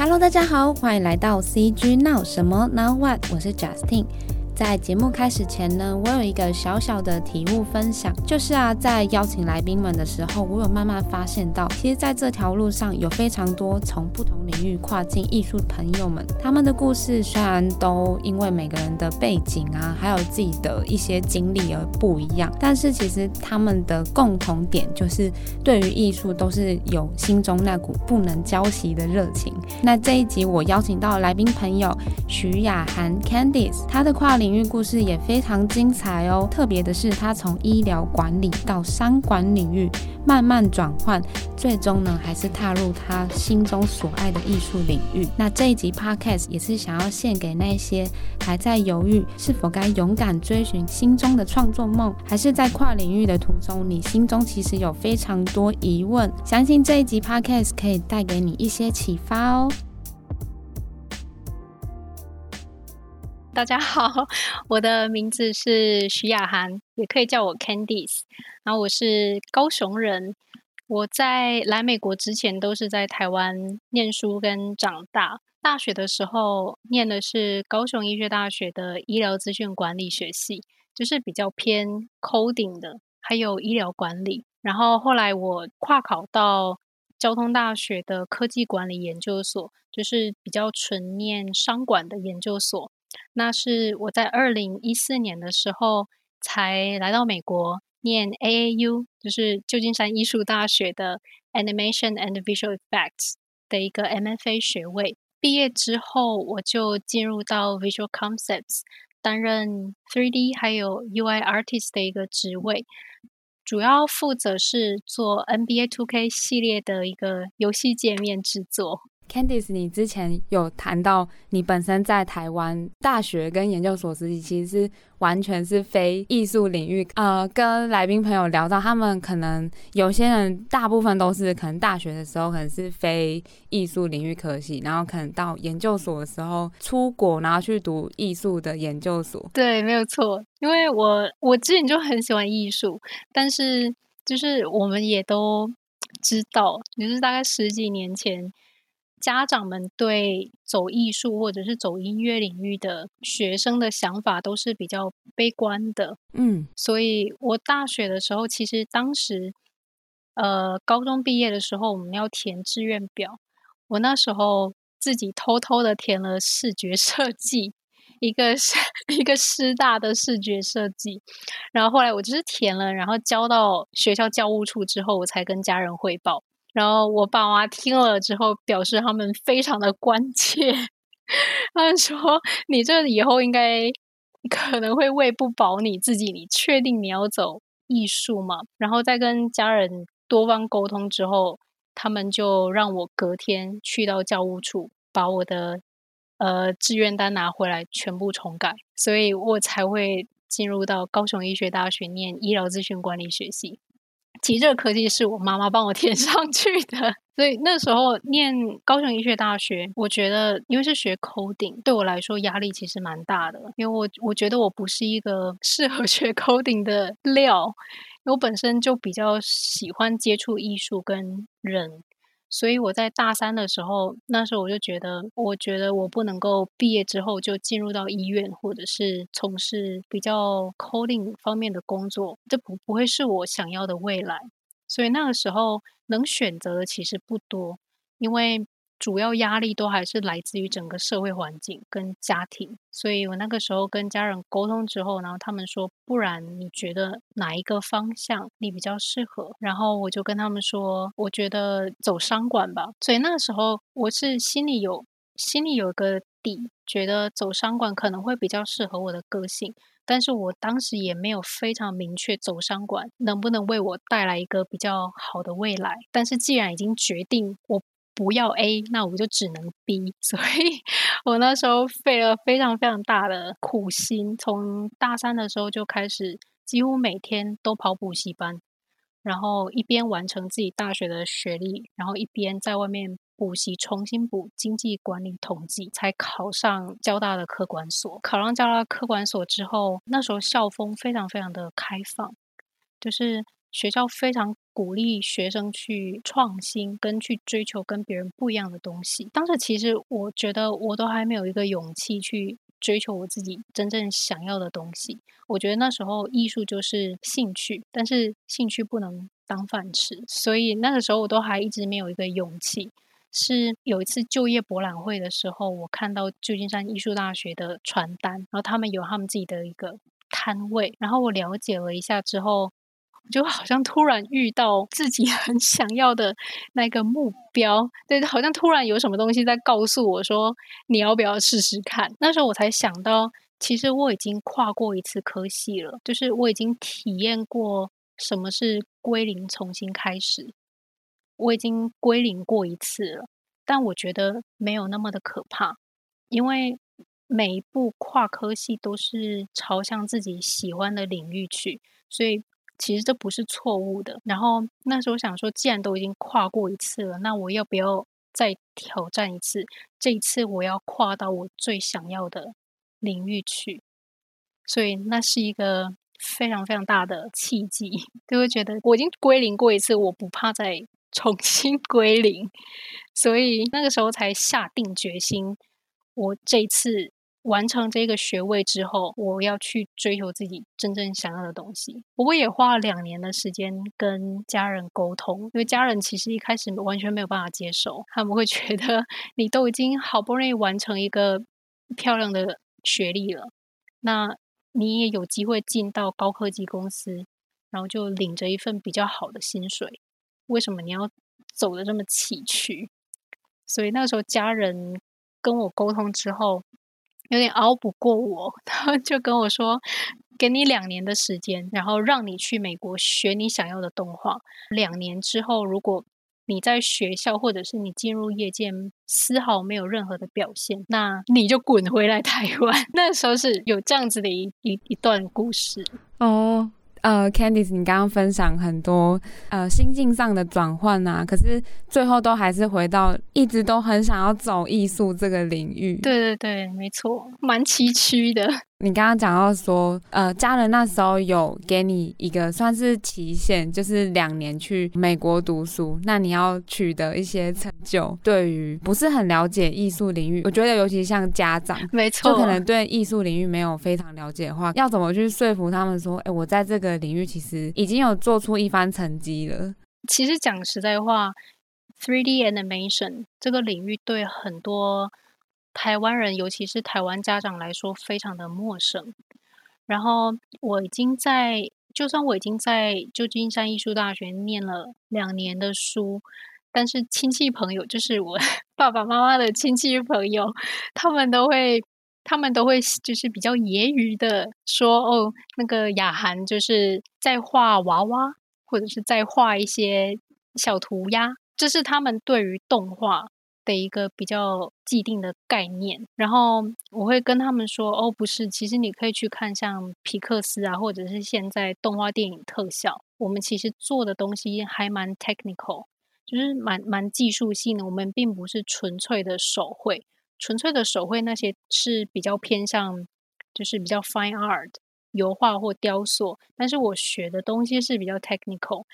Hello，大家好，欢迎来到 CG Now 什么 Now What？我是 Justin。在节目开始前呢，我有一个小小的体悟分享，就是啊，在邀请来宾们的时候，我有慢慢发现到，其实在这条路上有非常多从不同领域跨境艺术朋友们，他们的故事虽然都因为每个人的背景啊，还有自己的一些经历而不一样，但是其实他们的共同点就是对于艺术都是有心中那股不能浇熄的热情。那这一集我邀请到来宾朋友徐雅涵 Candice，她的跨领。领域故事也非常精彩哦，特别的是，他从医疗管理到商管领域慢慢转换，最终呢，还是踏入他心中所爱的艺术领域。那这一集 Podcast 也是想要献给那些还在犹豫是否该勇敢追寻心中的创作梦，还是在跨领域的途中，你心中其实有非常多疑问。相信这一集 Podcast 可以带给你一些启发哦。大家好，我的名字是徐雅涵，也可以叫我 Candice。然后我是高雄人，我在来美国之前都是在台湾念书跟长大。大学的时候念的是高雄医学大学的医疗资讯管理学系，就是比较偏 coding 的，还有医疗管理。然后后来我跨考到交通大学的科技管理研究所，就是比较纯念商管的研究所。那是我在二零一四年的时候才来到美国念 AAU，就是旧金山艺术大学的 Animation and Visual Effects 的一个 MFA 学位。毕业之后，我就进入到 Visual Concepts 担任 3D 还有 UI Artist 的一个职位，主要负责是做 NBA 2K 系列的一个游戏界面制作。Candice，你之前有谈到你本身在台湾大学跟研究所时期，其实是完全是非艺术领域。呃，跟来宾朋友聊到，他们可能有些人大部分都是可能大学的时候可能是非艺术领域科系，然后可能到研究所的时候出国，然后去读艺术的研究所。对，没有错，因为我我之前就很喜欢艺术，但是就是我们也都知道，就是大概十几年前。家长们对走艺术或者是走音乐领域的学生的想法都是比较悲观的，嗯，所以我大学的时候，其实当时，呃，高中毕业的时候，我们要填志愿表，我那时候自己偷偷的填了视觉设计，一个是 一个师大的视觉设计，然后后来我就是填了，然后交到学校教务处之后，我才跟家人汇报。然后我爸妈听了之后，表示他们非常的关切。他们说：“你这以后应该可能会喂不饱你自己，你确定你要走艺术吗？”然后再跟家人多方沟通之后，他们就让我隔天去到教务处，把我的呃志愿单拿回来，全部重改，所以我才会进入到高雄医学大学念医疗资讯管理学系。其实这个科技是我妈妈帮我填 上去的，所以那时候念高雄医学大学，我觉得因为是学 coding，对我来说压力其实蛮大的，因为我我觉得我不是一个适合 学 coding 的料，因为我本身就比较喜欢接触艺术跟人。所以我在大三的时候，那时候我就觉得，我觉得我不能够毕业之后就进入到医院，或者是从事比较 coding 方面的工作，这不不会是我想要的未来。所以那个时候能选择的其实不多，因为。主要压力都还是来自于整个社会环境跟家庭，所以我那个时候跟家人沟通之后，然后他们说，不然你觉得哪一个方向你比较适合？然后我就跟他们说，我觉得走商管吧。所以那个时候我是心里有心里有个底，觉得走商管可能会比较适合我的个性，但是我当时也没有非常明确走商管能不能为我带来一个比较好的未来。但是既然已经决定我。不要 A，那我就只能 B，所以我那时候费了非常非常大的苦心，从大三的时候就开始，几乎每天都跑补习班，然后一边完成自己大学的学历，然后一边在外面补习，重新补经济管理统计，才考上交大的科管所。考上交大科管所之后，那时候校风非常非常的开放，就是学校非常。鼓励学生去创新，跟去追求跟别人不一样的东西。当时其实我觉得我都还没有一个勇气去追求我自己真正想要的东西。我觉得那时候艺术就是兴趣，但是兴趣不能当饭吃，所以那个时候我都还一直没有一个勇气。是有一次就业博览会的时候，我看到旧金山艺术大学的传单，然后他们有他们自己的一个摊位，然后我了解了一下之后，就好像突然遇到自己 很想要的那个目标，对，好像突然有什么东西在告诉我说，你要不要试试看？那时候我才想到，其实我已经跨过一次科系了，就是我已经体验过什么是归零，重新开始。我已经归零过一次了，但我觉得没有那么的可怕，因为每一步跨科系都是朝向自己喜欢的领域去，所以其实这不是错误的。然后那时候想说，既然都已经跨过一次了，那我要不要再挑战一次？这一次我要跨到我最想要的领域去，所以那是一个非常非常大的契机，就会觉得我已经归零过一次，我不怕再。重新归零，所以那个时候才下定决心。我这次完成这个学位之后，我要去追求自己真正想要的东西。不过也花了两年的时间跟家人沟通，因为家人其实一开始完全没有办法接受，他们会觉得你都已经好不容易完成一个漂亮的学历了，那你也有机会进到高科技公司，然后就领着一份比较好的薪水。为什么你要走得这么崎岖？所以那时候家人跟我沟通之后，有点熬不过我，他就跟我说：“给你两年的时间，然后让你去美国学你想要的动画。两年之后，如果你在学校或者是你进入业界丝毫没有任何的表现，那你就滚回来台湾。”那时候是有这样子的一一一段故事哦。呃，Candice，你刚刚分享很多呃心境上的转换呐，可是最后都还是回到一直都很想要走艺术这个领域。对对对，没错，蛮崎岖的。你刚刚讲到说，呃，家人那时候有给你一个算是期限，就是两年去美国读书。那你要取得一些成就，对于不是很了解艺术领域，我觉得尤其像家长，没错，就可能对艺术领域没有非常了解的话，要怎么去说服他们说，哎，我在这个领域其实已经有做出一番成绩了。其实讲实在话，3D animation 这个领域对很多。台湾人，尤其是台湾家长来说，非常的陌生。然后我已经在，就算我已经在旧金山艺术大学念了两年的书，但是亲戚朋友，就是我 爸爸妈妈的亲戚朋友，他们都会，他们都会就是比较揶揄的说：“哦，那个雅涵就是在画娃娃，或者是在画一些小涂鸦。”这是他们对于动画。的一个比较既定的概念，然后我会跟他们说：“哦，不是，其实你可以去看像皮克斯啊，或者是现在动画电影特效，我们其实做的东西还蛮 technical，就是蛮蛮技术性的。我们并不是纯粹的手绘，纯粹的手绘那些是比较偏向，就是比较 fine art，油画或雕塑。但是我学的东西是比较 technical。”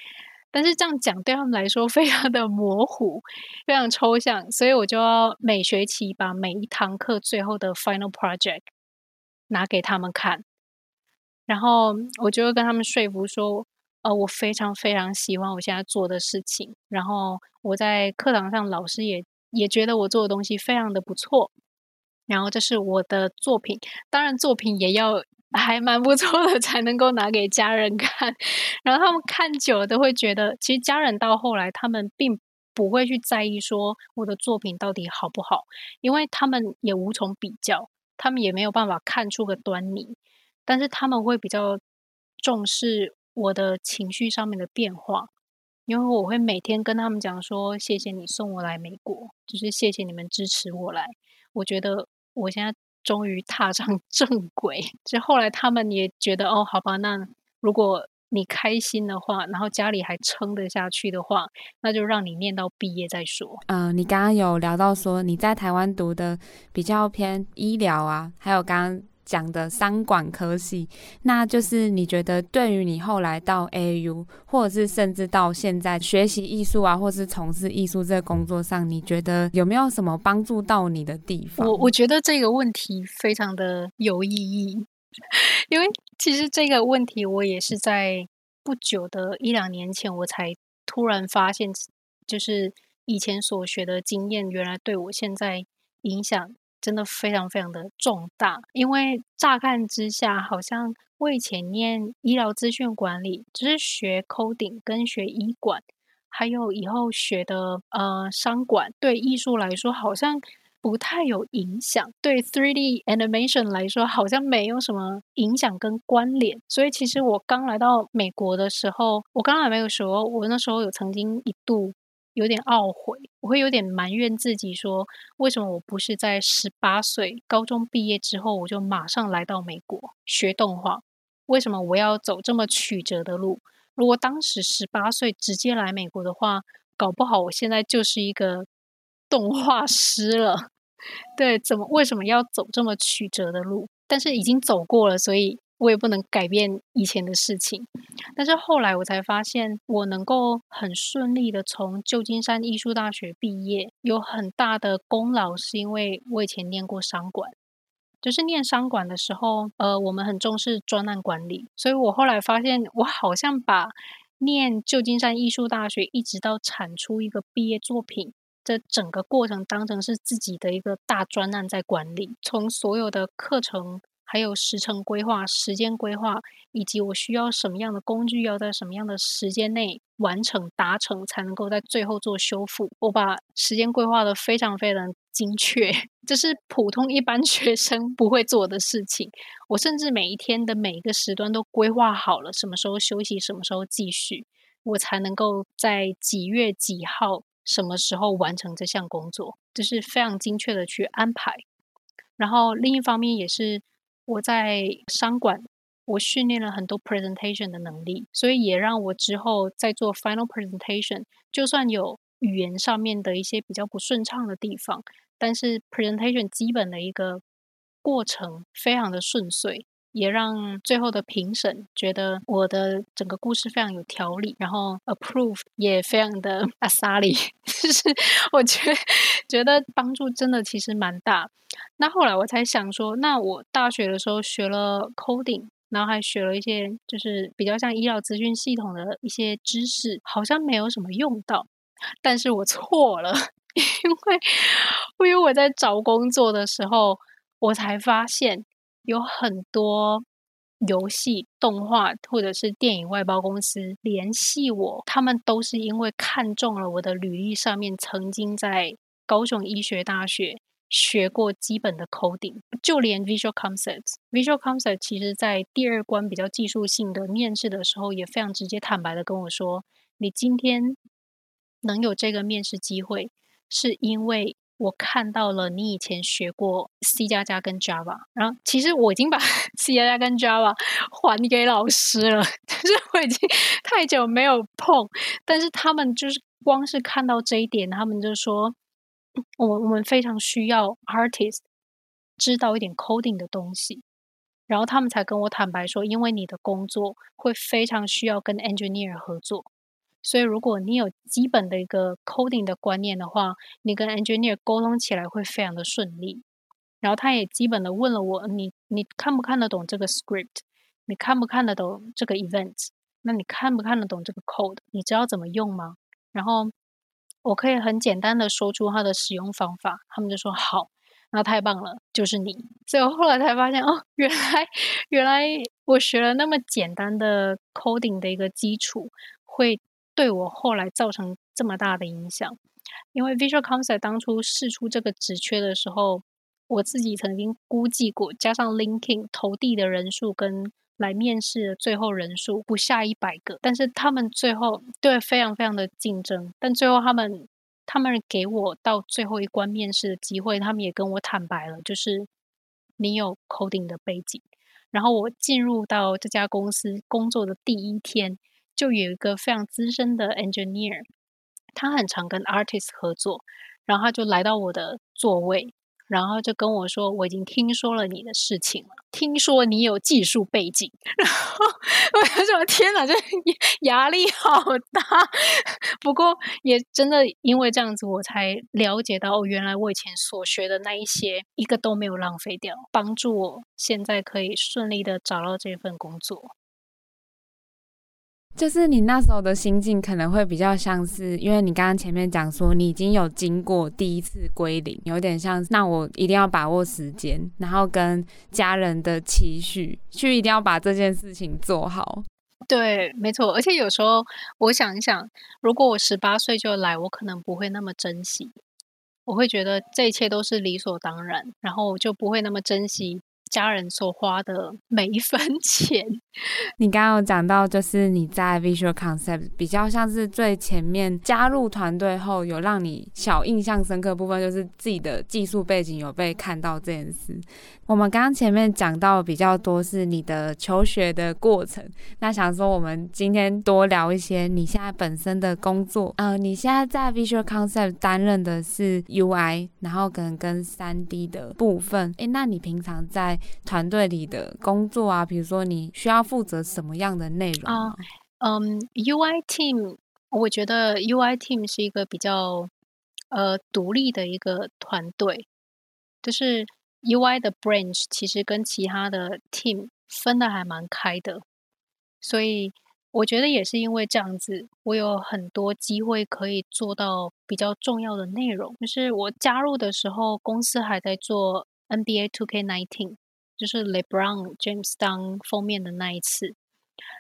但是这样讲对他们来说 非常的模糊，非常抽象，所以我就要每学期把每一堂课最后的 final project 拿给他们看，然后我就会跟他们说服说，呃，我非常非常喜欢我现在做的事情，然后我在课堂上老师也也觉得我做的东西非常的不错，然后这是我的作品，当然作品也要。还蛮不错的，才能够拿给家人看，然后他们看久了都会觉得，其实家人到后来他们并不会去在意说我的作品到底好不好，因为他们也无从比较，他们也没有办法看出个端倪，但是他们会比较重视我的情绪上面的变化，因为我会每天跟他们讲说，谢谢你送我来美国，就是谢谢你们支持我来，我觉得我现在。终于踏上 正轨，就后来他们也觉得哦，好吧，那如果你开心的话，然后家里还撑得下去的话，那就让你念到毕业再说。嗯、你刚刚有聊到说你在台湾读的比较偏医疗啊，还有刚刚讲的商管科系，那就是你觉得对于你后来到 AU，或者是甚至到现在学习艺术啊，或是从事艺术这个工作上，你觉得有没有什么帮助到你的地方？我我觉得这个问题非常的有意义，因为其实这个问题我也是在不久的一两年前，我才突然发现，就是以前所学的经验，原来对我现在影响。真的非常非常的重大，因为乍看之下，好像我以前念医疗资讯管理，只是学 coding 跟学医管，还有以后学的呃商管，对艺术来说好像不太有影响，对 3D animation 来说好像没有什么影响跟关联。所以其实我刚来到美国的时候，我刚来美国的时候，我那时候有曾经一度。有点懊悔，我会有点埋怨自己，说为什么我不是在十八岁高中毕业之后，我就马上来到美国学动画？为什么我要走这么曲折的路？如果当时十八岁直接来美国的话，搞不好我现在就是一个动画师了。对，怎么为什么要走这么曲折的路？但是已经走过了，所以。我也不能改变以前的事情，但是后来我才发现，我能够很顺利的从旧金山艺术大学毕业，有很大的功劳，是因为我以前念过商管。就是念商管的时候，呃，我们很重视专案管理，所以我后来发现，我好像把念旧金山艺术大学一直到产出一个毕业作品，这整个过程当成是自己的一个大专案在管理，从所有的课程。还有时程规划、时间规划，以及我需要什么样的工具，要在什么样的时间内完成达成，才能够在最后做修复。我把时间规划得非常非常精确，这是普通一般 学生不会做的事情。我甚至每一天的每一个时段都规划好了，什么时候休息，什么时候继续，我才能够在几月几号、什么时候完成这项工作，这是非常精确的去安排。然后另一方面也是。我在商管，我训练了很多 presentation 的能力，所以也让我之后在做 final presentation，就算有语言上面的一些比较不顺畅的地方，但是 presentation 基本的一个过程非常的顺遂，也让最后的评审觉得我的整个故事非常有条理，然后 approve 也非常的 阿萨里，就是我觉觉得帮助真的其实蛮大。那后来我才想说，那我大学的时候学了 coding，然后还学了一些就是比较像医疗资讯系统的一些知识，好像没有什么用到。但是我错了，因为因为我在找工作的时候，我才发现有很多游戏、动画或者是电影外包公司联系我，他们都是因为看中了我的履历上面曾经在高雄医学大学。学过基本的 coding，就连 visual concepts，visual concepts 其实在第二关比较技术性的面试的时候，也非常直接坦白的跟我说，你今天能有这个面试机会，是因为我看到了你以前学过 C 加加跟 Java，然后其实我已经把 C 加加跟 Java 还给老师了，就是我已经太久没有碰，但是他们就是光是看到这一点，他们就说。我我们非常需要 artist 知道一点 coding 的东西，然后他们才跟我坦白说，因为你的工作会非常需要跟 engineer 合作，所以如果你有基本的一个 coding 的观念的话，你跟 engineer 沟通起来会非常的顺利。然后他也基本的问了我，你你看不看得懂这个 script？你看不看得懂这个 event？那你看不看得懂这个 code？你知道怎么用吗？然后。我可以很简单的说出它的使用方法，他们就说好，那太棒了，就是你。所以我后来才发现，哦，原来原来我学了那么简单的 coding 的一个基础，会对我后来造成这么大的影响。因为 Visual Concept 当初试出这个职缺的时候，我自己曾经估计过，加上 Linking 投递的人数跟来面试的最后人数不下一百个，但是他们最后对非常非常的竞争，但最后他们他们给我到最后一关面试的机会，他们也跟我坦白了，就是你有 coding 的背景。然后我进入到这家公司工作的第一天，就有一个非常资深的 engineer，他很常跟 artist 合作，然后他就来到我的座位。然后就跟我说，我已经听说了你的事情了，听说你有技术背景。然后我就说天哪，这 压力好大。不过也真的因为这样子，我才了解到，哦，原来我以前所学的那一些，一个都没有浪费掉，帮助我现在可以顺利的找到这份工作。就是你那时候的心境可能会比较像是，因为你刚刚前面讲说你已经有经过第一次归零，有点像，那我一定要把握时间，然后跟家人的期许，去一定要把这件事情做好。对，没错。而且有时候我想一想，如果我十八岁就来，我可能不会那么珍惜，我会觉得这一切都是理所当然，然后我就不会那么珍惜。家人所花的每一分钱，你刚刚有讲到，就是你在 Visual Concept 比较像是最前面加入团队后，有让你小印象深刻部分，就是自己的技术背景有被看到这件事。我们刚刚前面讲到比较多是你的求学的过程，那想说我们今天多聊一些你现在本身的工作。呃，你现在在 Visual Concept 担任的是 UI，然后可能跟三 D 的部分。诶，那你平常在团队里的工作啊，比如说你需要负责什么样的内容啊？嗯，UI team，我觉得 UI team 是一个比较呃独立的一个团队，就是 UI 的 branch 其实跟其他的 team 分得还蛮开的，所以我觉得也是因为这样子，我有很多机会可以做到比较重要的内容。就是我加入的时候，公司还在做 NBA 2K19。就是 LeBron James 当封面的那一次，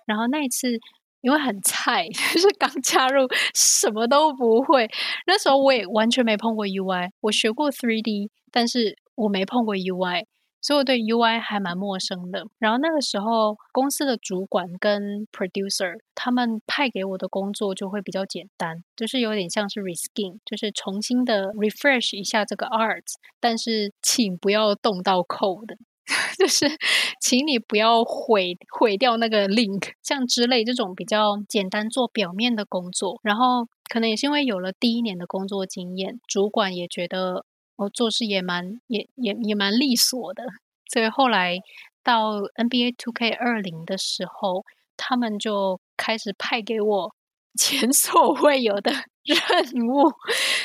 然后那一次因为很菜，就是刚加入，什么都不会。那时候我也完全没碰过 UI，我学过 3D，但是我没碰过 UI，所以我对 UI 还蛮陌生的。然后那个时候，公司的主管跟 producer 他们派给我的工作就会比较简单，就是有点像是 reskin，就是重新的 refresh 一下这个 art，但是请不要动到 code。就是，请你不要毁毁掉那个 link，像之类这种比较简单做表面的工作。然后可能也是因为有了第一年的工作经验，主管也觉得我做事也蛮也也也蛮利索的。所以后来到 NBA 2K20 的时候，他们就开始派给我 前所未有的任务。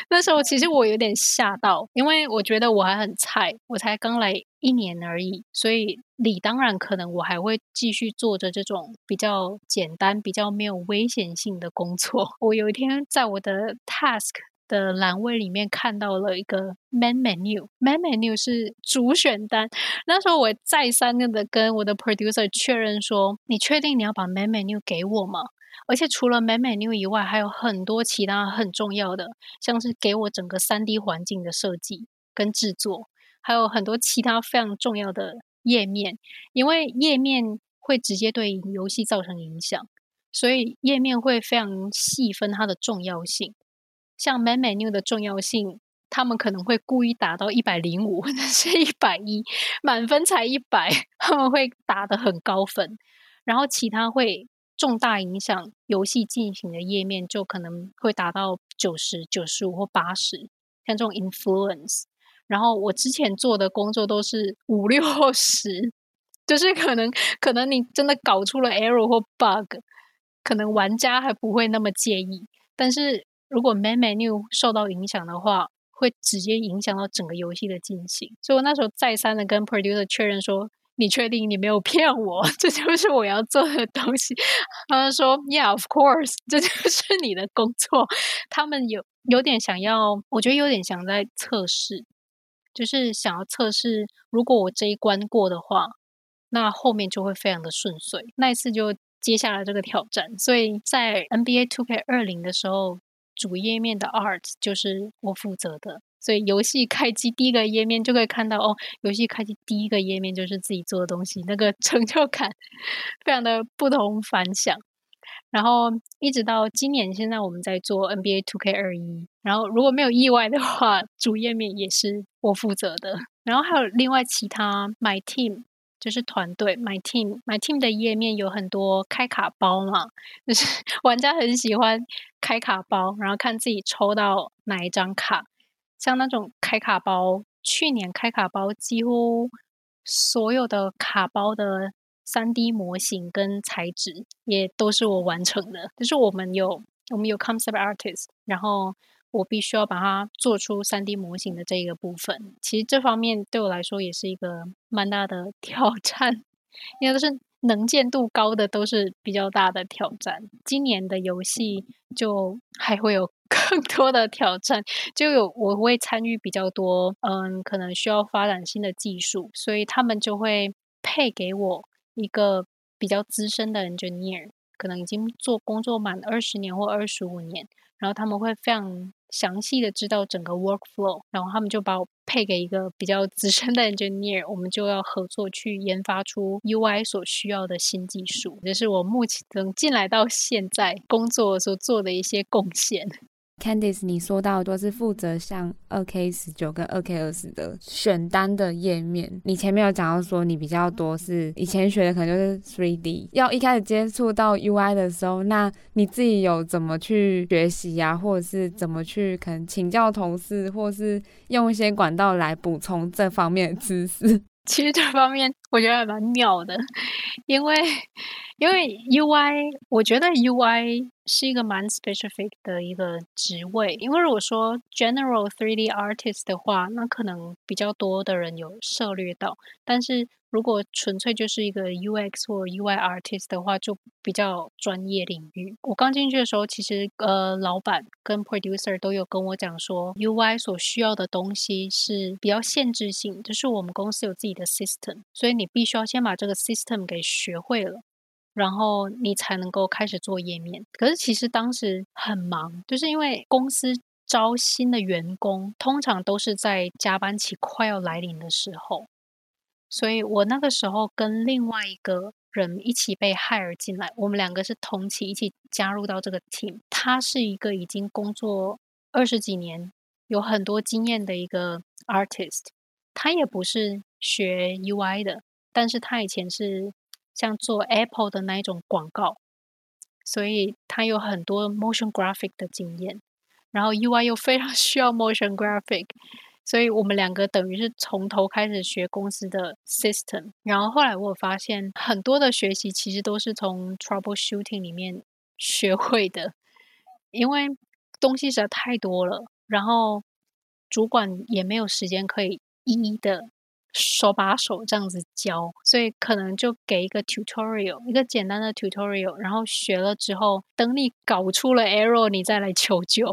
那时候其实我有点吓到，因为我觉得我还很菜，我才刚来。一年而已，所以理当然可能我还会继续做着这种比较简单、比较没有危险性的工作。我有一天在我的 task 的栏位里面看到了一个 main menu，main menu 是主选单。那时候我再三的跟我的 producer 确认说：“你确定你要把 main menu 给我吗？而且除了 main menu 以外，还有很多其他很重要的，像是给我整个 3D 环境的设计跟制作。”还有很多其他非常重要的页面，因为页面会直接对游戏造成影响，所以页面会非常细分它的重要性。像 Main Menu 的重要性，他们可能会故意打到一百零五或者是一百一，满分才一百，他们会打得很高分。然后其他会重大影响游戏进行的页面，就可能会达到九十九十五或八十，像这种 Influence。然后我之前做的工作都是五六十，就是可能可能你真的搞出了 error 或 bug，可能玩家还不会那么介意。但是如果 main menu 受到影响的话，会直接影响到整个游戏的进行。所以我那时候再三的跟 producer 确认说：“你确定你没有骗我？这就是我要做的东西？”他们说：“Yeah, of course，这就是你的工作。”他们有有点想要，我觉得有点想在测试。就是想要测试，如果我这一关过的话，那后面就会非常的顺遂。那一次就接下来这个挑战，所以在 NBA 2K20 的时候，主页面的 art 就是我负责的。所以游戏开机第一个页面就可以看到，哦，游戏开机第一个页面就是自己做的东西，那个 成就感非常的不同凡响。然后一直到今年，现在我们在做 NBA 2K21。然后如果没有意外的话，主页面也是我负责的。然后还有另外其他 My Team，就是团队 My Team My Team 的页面有很多开卡包嘛，就是 玩家很喜欢开卡包，然后看自己抽到哪一张卡。像那种开卡包去年开卡包，几乎所有的卡包的三 D 模型跟材质也都是我完成的。就是我们有我们有 concept artist，然后我必须要把它做出三 D 模型的这一个部分。其实这方面对我来说也是一个蛮大的挑战，因为都是。能见度高的都是比较大的挑战。今年的游戏就还会有 更多的挑战，就有我会参与比较多，嗯，可能需要发展新的技术，所以他们就会配给我一个比较资深的 engineer，可能已经做工作满二十年或二十五年，然后他们会非常。详细的知道整个 workflow，然后他们就把我配给一个比较资深的 engineer，我们就要合作去研发出 UI 所需要的新技术。这是我目前能进来到现在工作所做的一些贡献。Candice，你说到都是负责像二 K 十九跟二 K 二十的选单的页面。你前面有讲到说你比较多是以前学的可能就是 3D，要一开始接触到 UI 的时候，那你自己有怎么去学习呀、啊，或者是怎么去可能请教同事，或是用一些管道来补充这方面的知识？其实这方面我觉得还蛮妙的，因为因为 UI，我觉得 UI 是一个蛮 specific 的一个职位。因为如果说 general 3D artist 的话，那可能比较多的人有涉猎到，但是。如果纯粹就是一个 UX 或 UI artist 的话，就比较专业领域。我刚进去的时候，其实呃，老板跟 producer 都有跟我讲说，UI 所需要的东西是比较限制性，就是我们公司有自己的 system，所以你必须要先把这个 system 给学会了，然后你才能够开始做页面。可是其实当时很忙，就是因为公司招新的员工，通常都是在加班期快要来临的时候。所以我那个时候跟另外一个人一起被 hire 进来，我们两个是同期一起加入到这个 team。他是一个已经工作二十几年、有很多经验的一个 artist。他也不是学 UI 的，但是他以前是像做 Apple 的那一种广告，所以他有很多 motion graphic 的经验。然后 UI 又非常 需要 motion graphic。所以我们两个等于是从头开始学公司的 system，然后后来我发现很多的学习其实都是从 troubleshooting 里面学会的，因为东西实在太多了，然后主管也没有时间可以一一的手把手这样子教，所以可能就给一个 tutorial，一个简单的 tutorial，然后学了之后，等你搞出了 error，你再来求救。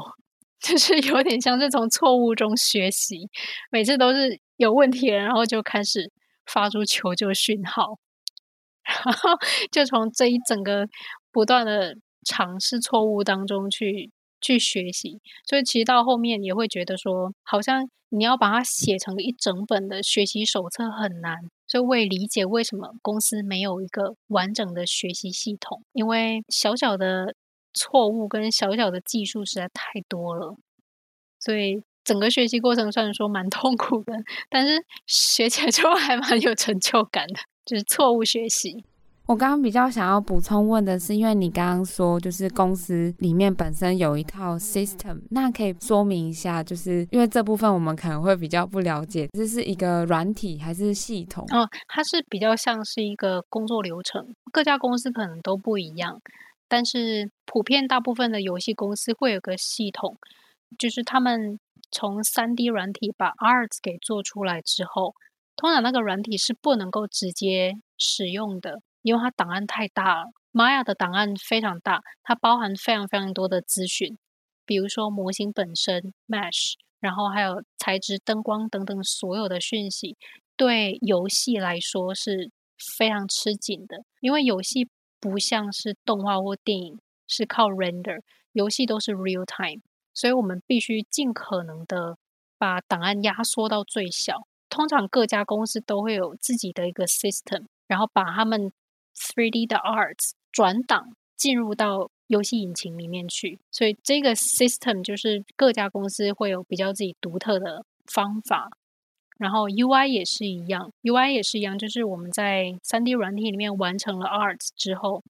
就是有点像是从错误中学习，每次都是有问题了，然后就开始发出求救讯号，然后就从这一整个不断的尝试错误当中去去学习。所以其实到后面也会觉得说，好像你要把它写成一整本的学习手册很难。所以我也理解为什么公司没有一个完整的学习系统，因为小小的。错误跟小小的技术实在太多了，所以整个学习过程虽然说蛮痛苦的，但是学起来就还蛮有成就感的，就是错误学习。我刚刚比较想要补充问的是，因为你刚刚说就是公司里面本身有一套 system，那可以说明一下，就是因为这部分我们可能会比较不了解，这是一个软体还是系统？哦，它是比较像是一个工作流程，各家公司可能都不一样。但是普遍大部分的游戏公司会有个系统，就是他们从 3D 软体把 Arts 给做出来之后，通常那个软体是不能够直接使用的，因为它档案太大了。Maya 的档案非常大，它包含非常非常多的资讯，比如说模型本身 Mesh，然后还有材质、灯光等等所有的讯息，对游戏来说是非常吃紧的，因为游戏。不像是动画或电影是靠 render，游戏都是 real time，所以我们必须尽可能的把档案压缩到最小。通常各家公司都会有自己的一个 system，然后把他们 3D 的 arts 转档进入到游戏引擎里面去。所以这个 system 就是各家公司会有比较自己独特的方法。然后 UI 也是一样，UI 也是一样，就是我们在 3D 软体里面完成了 Arts 之后，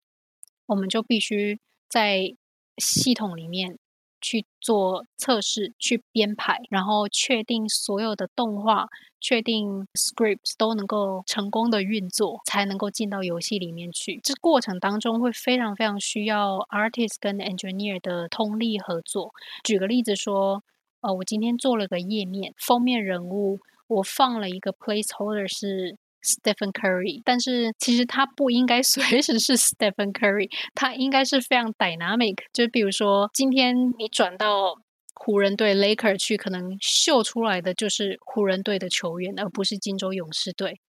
我们就必须在系统里面去做测试、去编排，然后确定所有的动画、确定 scripts 都能够成功的运作，才能够进到游戏里面去。这过程当中会非常非常需要 artist 跟 engineer 的通力合作。举个例子说，呃，我今天做了个页面，封面人物，我放了一个 placeholder 是。Stephen Curry，但是其实他不应该随时是 Stephen Curry，他应该是非常 dynamic。就比如说，今天你转到湖人队 Laker 去，可能秀出来的就是湖人队的球员，而不是金州勇士队。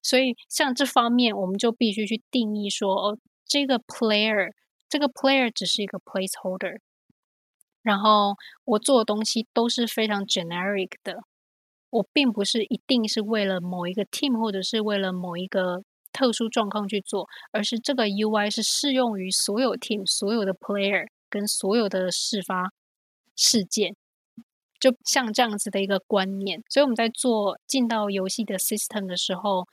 所以，像这方面，我们就必须去定义说，哦，这个 player，这个 player 只是一个 placeholder，然后我做的东西都是非常 generic 的。我并不是一定是为了某一个 team 或者是为了某一个特殊状况去做，而是这个 UI 是适用于所有 team、所有的 player 跟所有的事发事件，就像这样子的一个观念。所以我们在做进到游戏的 system 的时候，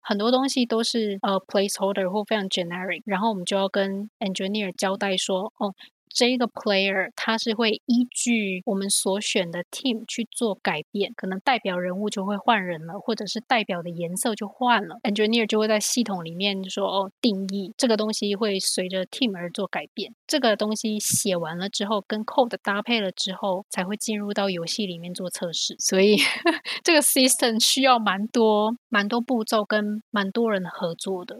很多东西都是呃 placeholder 或非常 generic，然后我们就要跟 engineer 交代说，哦。这个 player 他是会依据我们所选的 team 去做改变，可能代表人物就会换人了，或者是代表的颜色就换了。Engineer 就会在系统里面说哦，定义这个东西会随着 team 而做改变。这个东西写完了之后，跟 code 搭配了之后，才会进入到游戏里面做测试。所以 这个 system 需要蛮多蛮多步骤跟蛮多人合作的。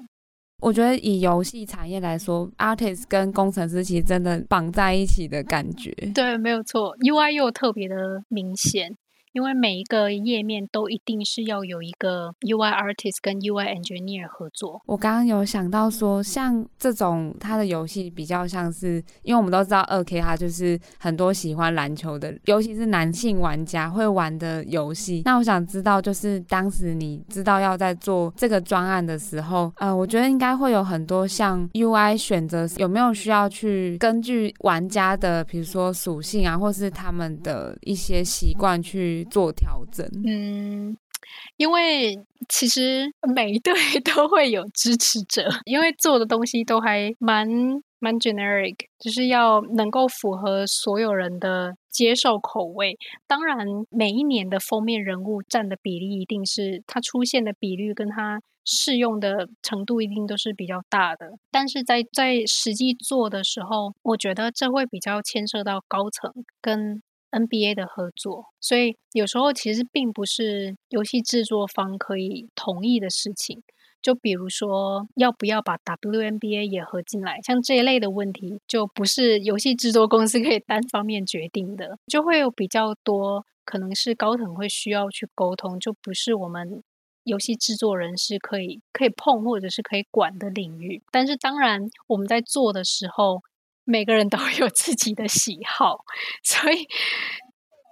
我觉得以游戏产业来说，artist 跟工程师其实真的绑在一起的感觉。对，没有错，UI 又特别的明显。因为每一个页面都一定是要有一个 UI artist 跟 UI engineer 合作。我刚刚有想到说，像这种它的游戏比较像是，因为我们都知道二 K 它就是很多喜欢篮球的，尤其是男性玩家会玩的游戏。那我想知道，就是当时你知道要在做这个专案的时候，呃，我觉得应该会有很多像 UI 选择，有没有需要去根据玩家的，比如说属性啊，或是他们的一些习惯去。做调整，嗯，因为其实每一队 都会有支持者，因为做的东西都还蛮蛮 generic，就是要能够符合所有人的接受口味。当然，每一年的封面人物占的比例，一定是它出现的比率跟它适用的程度，一定都是比较大的。但是在在实际做的时候，我觉得这会比较牵涉到高层跟。NBA 的合作，所以有时候其实并不是游戏制作方可以同意的事情。就比如说，要不要把 WNBA 也合进来，像这一类的问题，就不是游戏制作公司可以单方面决定的，就会有比较多可能是高层会需要去沟通，就不是我们游戏制作人是可以可以碰或者是可以管的领域。但是当然，我们在做的时候。每个人都有自己的喜好，所以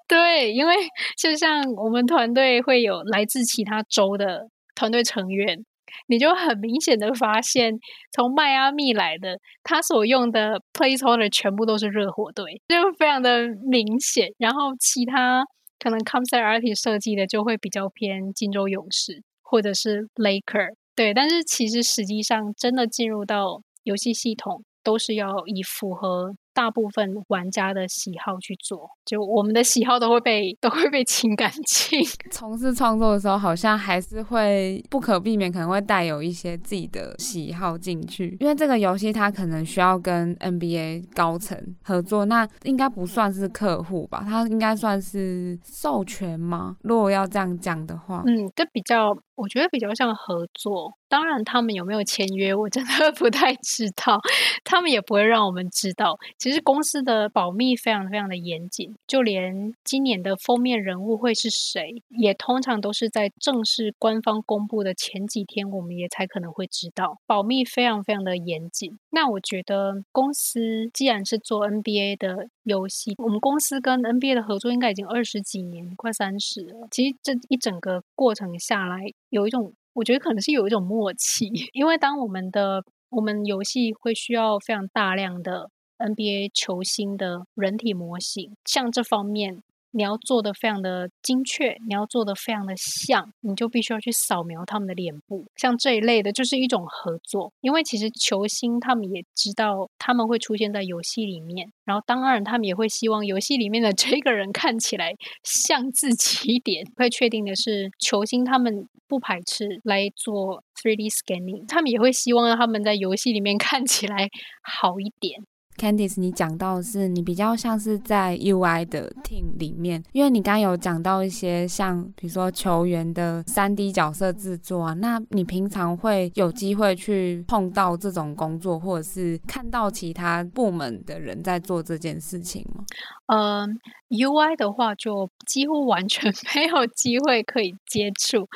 对，因为就像我们团队会有来自其他州的团队成员，你就很明显的发现，从迈阿密来的，他所用的 placeholder 全部都是热火队，就非常的明显。然后其他可能 concept art 设计的就会比较偏金州勇士或者是 Laker，对。但是其实实际上真的进入到游戏系统。都是要以符合大部分玩家的喜好去做，就我们的喜好都会被都会被清干净。从事创作的时候，好像还是会不可避免，可能会带有一些自己的喜好进去。因为这个游戏它可能需要跟 NBA 高层合作，那应该不算是客户吧？它应该算是授权吗？如果要这样讲的话，嗯，这比较。我觉得比较像合作，当然他们有没有签约，我真的 不太知道，他们也不会让我们知道。其实公司的保密非常非常的严谨，就连今年的封面人物会是谁，也通常都是在正式官方公布的前几天，我们也才可能会知道，保密非常非常的严谨。那我觉得公司既然是做 NBA 的游戏，我们公司跟 NBA 的合作应该已经二十几年，快三十了。其实这一整个过程下来。有一种，我觉得可能是有一种默契，因为当我们的我们游戏会需要非常大量的 NBA 球星的人体模型，像这方面你要做的非常的精确，你要做的非常的像，你就必须要去扫描他们的脸部。像这一类的，就是一种合作。因为其实球星他们也知道他们会出现在游戏里面，然后当然他们也会希望游戏里面的这个人看起来像自己一点。会确定的是，球星他们不排斥来做 3D scanning，他们也会希望他们在游戏里面看起来好一点。Candice，你讲到的是你比较像是在 UI 的 team 里面，因为你刚刚有讲到一些像比如说球员的 3D 角色制作啊，那你平常会有机会去碰到这种工作，或者是看到其他部门的人在做这件事情吗？嗯、，UI 的话就几乎完全 没有机会可以接触，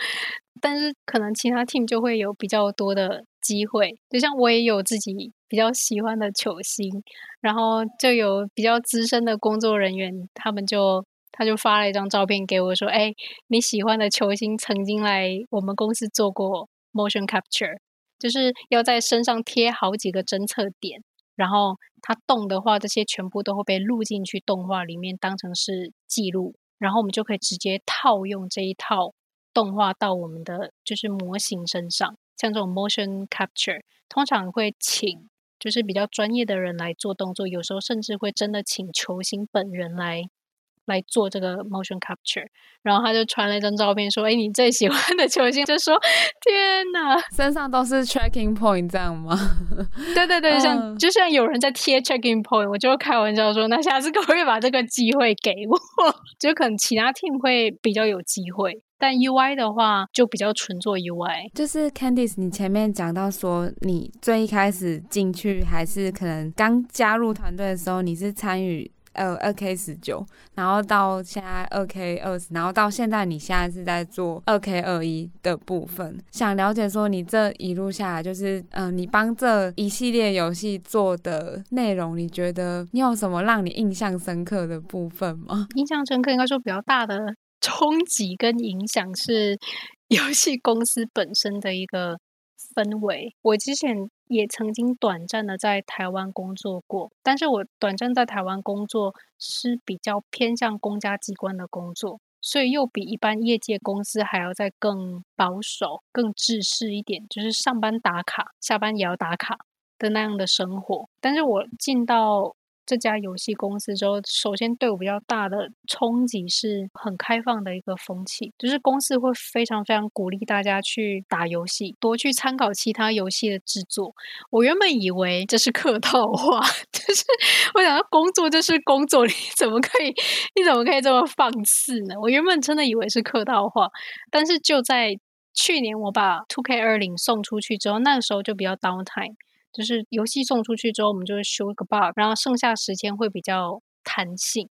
但是可能其他 team 就会有比较多的机会，就像我也有自己。比较喜欢的球星，然后就有比较资深的工作人员，他们就他就发了一张照片给我，说：“哎，你喜欢的球星曾经来我们公司做过 motion capture，就是要在身上贴好几个侦测点，然后他动的话，这些全部都会被录进去动画里面，当成是记录，然后我们就可以直接套用这一套动画到我们的就是模型身上，像这种 motion capture，通常会请。”就是比较专业的人来做动作，有时候甚至会真的请球星本人来来做这个 motion capture。然后他就传了一张照片，说：“哎，你最喜欢的球星。”就说：“天哪，身上都是 tracking point 这样吗？”对对对，像就像有人在贴 tracking point，我就开玩笑说：“那下次可不可以把这个机会给我？” 就可能其他 team 会比较有机会。但 UI 的话就比较纯做 UI，就是 Candice，你前面讲到说你最一开始进去还是可能刚加入团队的时候，你是参与呃二 K 十九，然后到现在二 K 二十，然后到现在你现在是在做二 K 二一的部分，想了解说你这一路下来，就是嗯、呃，你帮这一系列游戏做的内容，你觉得你有什么让你印象深刻的部分吗？印象深刻应该说比较大的。冲击跟影响是 游戏公司本身的一个氛围。我之前也曾经短暂的在台湾工作过，但是我短暂在台湾工作是比较偏向公家机关的工作，所以又比一般业界公司还要再更保守、更制式一点，就是上班打卡、下班也要打卡的那样的生活。但是我进到这家游戏公司之后，首先对我比较大的冲击是很开放的一个风气，就是公司会非常非常鼓励大家去打游戏，多去参考其他游戏的制作。我原本以为这是客套话，就是我想要工作就是工作，你怎么可以你怎么可以这么放肆呢？我原本真的以为是客套话，但是就在去年我把 Two K 二零送出去之后，那个时候就比较 downtime。就是游戏送出去之后，我们就会修个 bug，然后剩下时间会比较弹性。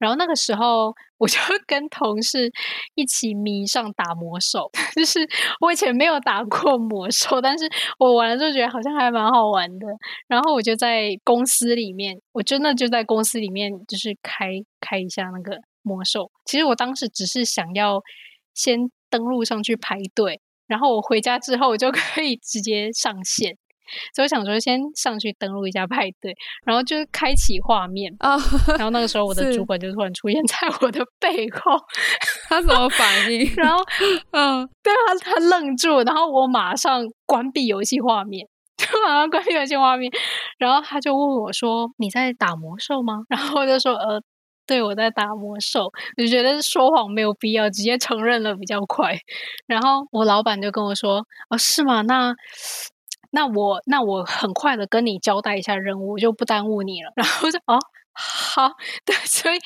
然后那个时候，我就 跟同事一起迷上打魔兽。就是我以前没有打过魔兽，但是我玩了之后觉得好像还蛮好玩的。然后我就在公司里面，我真的就在公司里面，就是开开一下那个魔兽。其实我当时只是想要先登录上去排队，然后我回家之后，我就可以直接上线。所以我想说，先上去登录一下派对，然后就是开启画面，oh, 然后那个时候我的 主管就突然出现在我的背后，他怎么反应？然后，嗯，对啊，他愣住，然后我马上关闭游戏画面，就马上关闭游戏画面，然后他就问我说：“你在打魔兽吗？”然后我就说：“呃，对，我在打魔兽。”我就觉得说谎没有必要，直接承认了比较快。然后我老板就跟我说：“哦，是吗？那。”那我那我很快的跟你交代一下任务，就不耽误你了。然后就哦，好，对，所以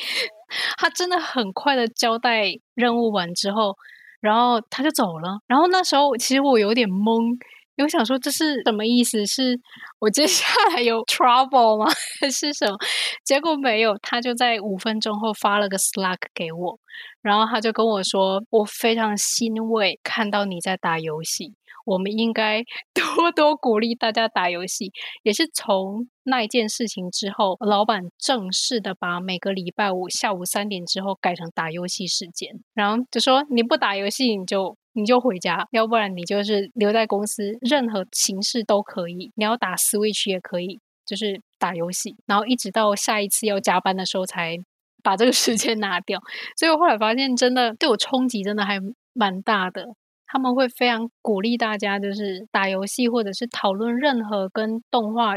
他真的很快的交代任务完之后，然后他就走了。然后那时候其实我有点懵，我想说这是什么意思？是我接下来有 trouble 吗？还是什么？结果没有，他就在五分钟后发了个 Slack 给我，然后他就跟我说：“我非常欣慰看到你在打游戏。”我们应该 多多鼓励大家打游戏。也是从那一件事情之后，老板正式的把每个礼拜五下午三点之后改成打游戏时间，然后就说你不打游戏你就你就回家，要不然你就是留在公司，任何形式都可以。你要打 Switch 也可以，就是打游戏，然后一直到下一次要加班的时候才把这个 时间拿掉。所以我后来发现，真的对我冲击真的还蛮大的。他们会非常鼓励大家，就是打游戏或者是讨论任何跟动画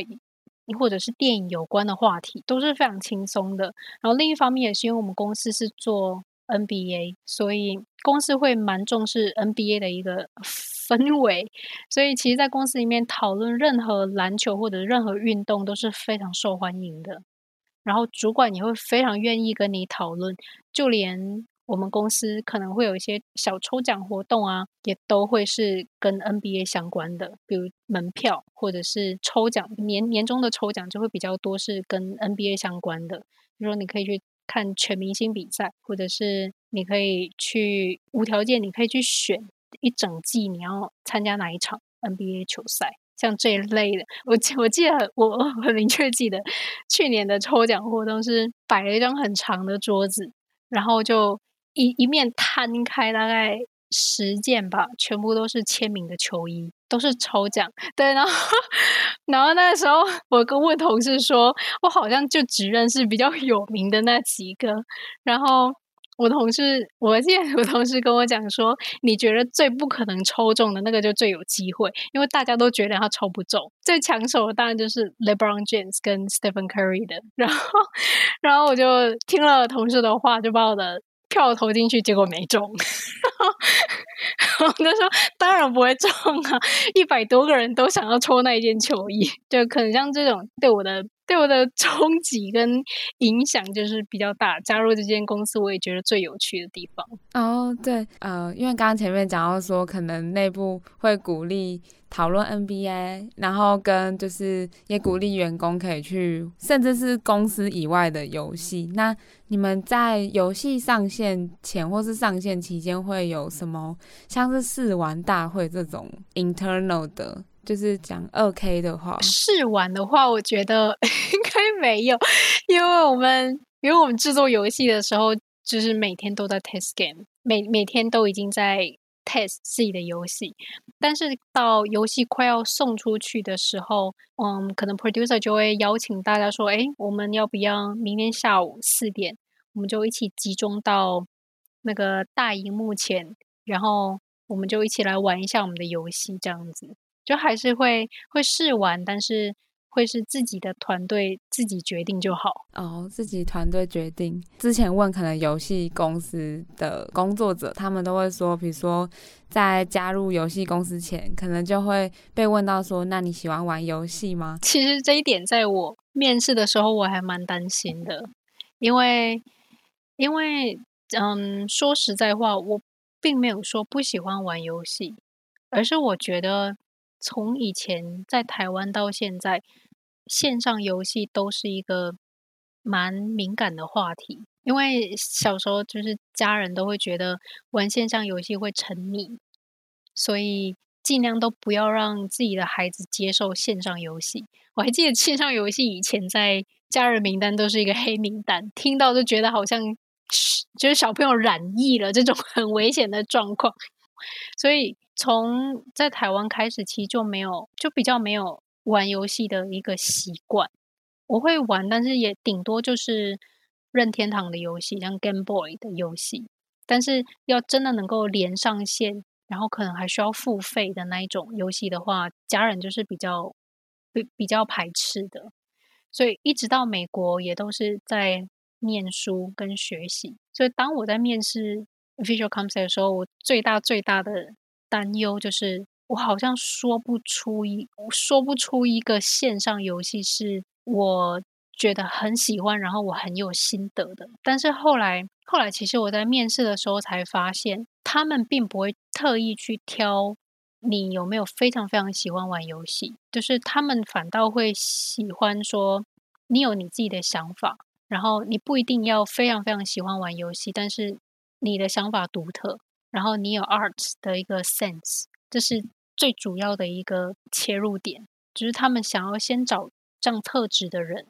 或者是电影有关的话题，都是非常轻松的。然后另一方面也是因为我们公司是做 NBA，所以公司会蛮重视 NBA 的一个氛围。所以其实，在公司里面讨论任何篮球或者任何运动都是非常受欢迎的。然后主管也会非常愿意跟你讨论，就连。我们公司可能会有一些小抽奖活动啊，也都会是跟 NBA 相关的，比如门票或者是抽奖，年年终的抽奖就会比较多，是跟 NBA 相关的。比如说，你可以去看全明星比赛，或者是你可以去无条件，你可以去选一整季你要参加哪一场 NBA 球赛，像这一类的。我我记得我很明确记得去年的抽奖活动是摆了一张很长的桌子，然后就。一一面摊开，大概十件吧，全部都是签名的球衣，都是抽奖。对，然后，然后那时候，我跟问同事说，我好像就只认识比较有名的那几个。然后我同事，我记得我同事跟我讲说，你觉得最不可能抽中的那个就最有机会，因为大家都觉得他抽不中。最抢手的当然就是 LeBron James 跟 Stephen Curry 的。然后，然后我就听了同事的话，就把我的。票投进去，结果没中。我就说：“当然不会中啊！一百多个人都想要抽那一件球衣，就可能像这种对我的对我的冲击跟影响就是比较大。加入这间公司，我也觉得最有趣的地方。哦，对，呃，因为刚刚前面讲到说，可能内部会鼓励。”讨论 NBA，然后跟就是也鼓励员工可以去，甚至是公司以外的游戏。那你们在游戏上线前或是上线期间会有什么，像是试玩大会这种 internal 的，就是讲二 K 的话？试玩的话，我觉得 应该没有，因为我们因为我们制作游戏的时候，就是每天都在 test game，每每天都已经在。Test 自己的游戏，但是到游戏快要送出去的时候，嗯，可能 producer 就会邀请大家说：“诶，我们要不要明天下午四点，我们就一起集中到那个大荧幕前，然后我们就一起来玩一下我们的游戏，这样子就还是会会试玩，但是。”会是自己的团队自己决定就好哦，自己团队决定。之前问可能游戏公司的工作者，他们都会说，比如说在加入游戏公司前，可能就会被问到说：“那你喜欢玩游戏吗？”其实这一点在我面试的时候，我还蛮担心的，因为因为嗯，说实在话，我并没有说不喜欢玩游戏，而是我觉得从以前在台湾到现在。线上游戏都是一个蛮敏感的话题，因为小时候就是家人都会觉得玩线上游戏会沉迷，所以尽量都不要让自己的孩子接受线上游戏。我还记得线上游戏以前在家人名单都是一个黑名单，听到就觉得好像就是小朋友染疫了这种很危险的状况，所以从在台湾开始，其实就没有，就比较没有。玩游戏的一个习惯，我会玩，但是也顶多就是任天堂的游戏，像 Game Boy 的游戏。但是要真的能够连上线，然后可能还需要付费的那一种游戏的话，家人就是比较比比较排斥的。所以一直到美国也都是在念书跟学习。所以当我在面试 Visual Concept 的时候，我最大最大的担忧就是。我好像说不出一说不出一个线上游戏是我觉得很喜欢，然后我很有心得的。但是后来，后来其实我在面试的时候才发现，他们并不会特意去挑你有没有非常非常喜欢玩游戏，就是他们反倒会喜欢说你有你自己的想法，然后你不一定要非常非常喜欢玩游戏，但是你的想法独特，然后你有 arts 的一个 sense，这是。最主要的一个切入点，就是他们想要先找这样特质的人，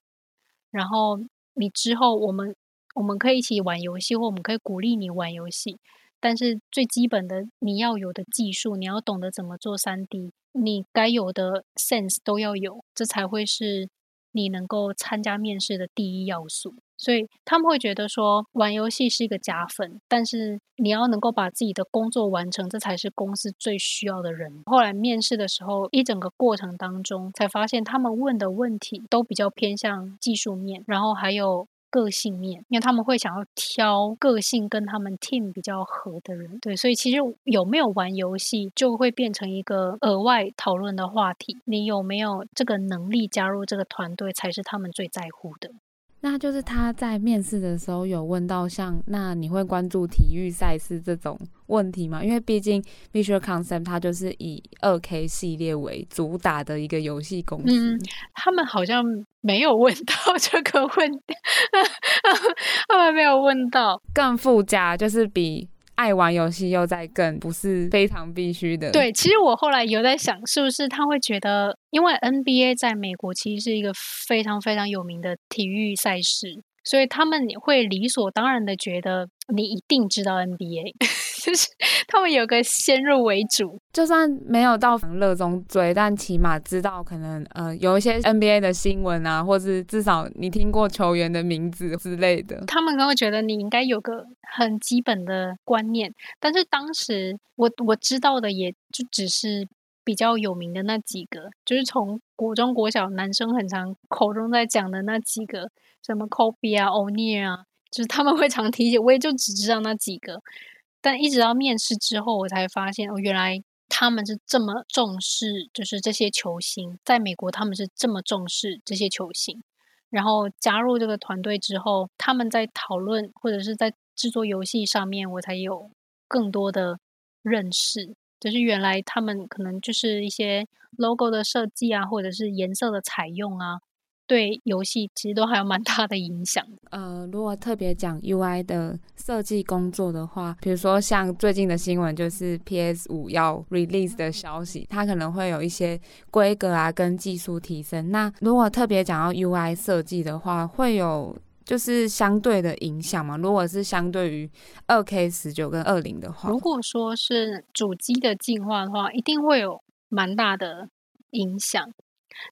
然后你之后我们我们可以一起玩游戏，或我们可以鼓励你玩游戏，但是最基本的你要有的技术，你要懂得怎么做 3D，你该有的 sense 都要有，这才会是你能够参加面试的第一要素。所以他们会觉得说玩游戏是一个加分，但是你要能够把自己的工作完成，这才是公司最需要的人。后来面试的时候，一整个过程当中才发现，他们问的问题都比较偏向技术面，然后还有个性面，因为他们会想要挑个性跟他们 team 比较合的人。对，所以其实有没有玩游戏，就会变成一个额外讨论的话题。你有没有这个能力加入这个团队，才是他们最在乎的。那就是他在面试的时候有问到像，那你会关注体育赛事这种问题吗？因为毕竟 Visual Concept 它就是以二 K 系列为主打的一个游戏公司。嗯，他们好像没有问到这个问题，他们没有问到更附加，就是比。爱玩游戏又在更不是非常必须的。对，其实我后来有在想，是不是他会觉得，因为 NBA 在美国其实是一个非常非常有名的体育赛事。所以他们会理所当然的觉得你一定知道 NBA，就是他们有个先入为主，就算没有到热衷追，但起码知道可能呃有一些 NBA 的新闻啊，或是至少你听过球员的名字之类的。他们都会觉得你应该有个很基本的观念，但是当时我我知道的也就只是比较有名的那几个，就是从国中国小男生很常口中在讲的那几个。什么 Kobe 啊，O'Neal 啊，就是他们会常提起，我也就只知道那几个。但一直到面试之后，我才发现，哦，原来他们是这么重视，就是这些球星，在美国他们是这么重视这些球星。然后加入这个团队之后，他们在讨论或者是在制作游戏上面，我才有更多的认识。就是原来他们可能就是一些 logo 的设计啊，或者是颜色的采用啊。对游戏其实都还有蛮大的影响。呃，如果特别讲 UI 的设计工作的话，比如说像最近的新闻，就是 PS 五要 release 的消息，它可能会有一些规格啊跟技术提升。那如果特别讲到 UI 设计的话，会有就是相对的影响吗？如果是相对于二 K 十九跟二零的话，如果说是主机的进化的话，一定会有蛮大的影响。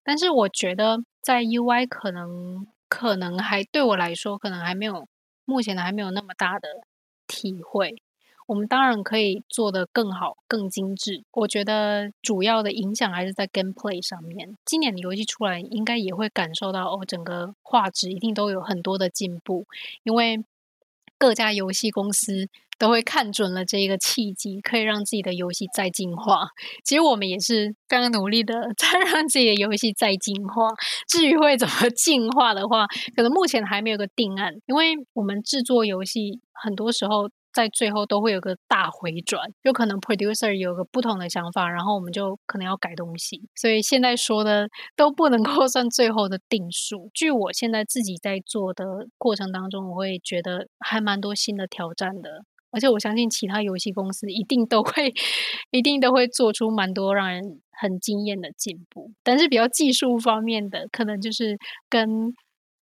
但是我觉得。在 UI 可能可能还对我来说，可能还没有目前的还没有那么大的体会。我们当然可以做得更好、更精致。我觉得主要的影响还是在 gameplay 上面。今年的游戏出来，应该也会感受到哦，整个画质一定都有很多的进步，因为各家游戏公司。都会看准了这一个契机，可以让自己的游戏再进化。其实我们也是非常努力的，在让自己的游戏再进化。至于会怎么进化的话，可能目前还没有个定案，因为我们制作游戏很多时候。在最后都会有个大回转，有可能 producer 有个不同的想法，然后我们就可能要改东西，所以现在说的 都不能够算最后的定数。据我现在自己在做的过程当中，我会觉得还蛮多新的挑战的，而且我相信其他游戏公司一定都会，一定都会做出蛮多让人很惊艳的进步。但是比较技术方面的，可能就是跟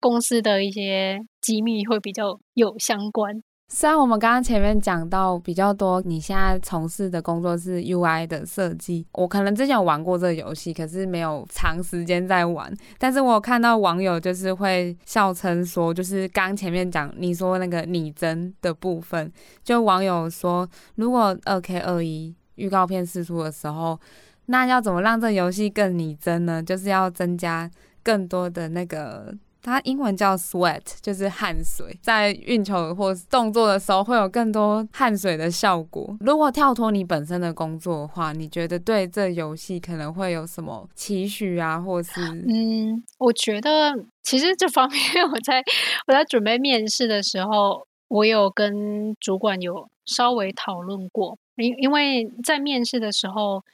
公司的一些机密会比较有相关。虽然我们刚刚前面讲到比较多，你现在从事的工作是 UI 的设计，我可能之前有玩过这个游戏，可是没有长时间在玩。但是我有看到网友就是会笑称说，就是刚前面讲你说那个拟真的部分，就网友说，如果二 K 二一预告片释出的时候，那要怎么让这游戏更拟真呢？就是要增加更多的那个。它英文叫 sweat，就是汗水，在运球或动作的时候会有更多汗水的效果。如果跳脱你本身的工作的话，你觉得对这游戏可能会有什么期许啊，或是？嗯，我觉得其实这方面我在 我在准备面试的时候，我有跟主管有稍微讨论过，因因为在面试的时候。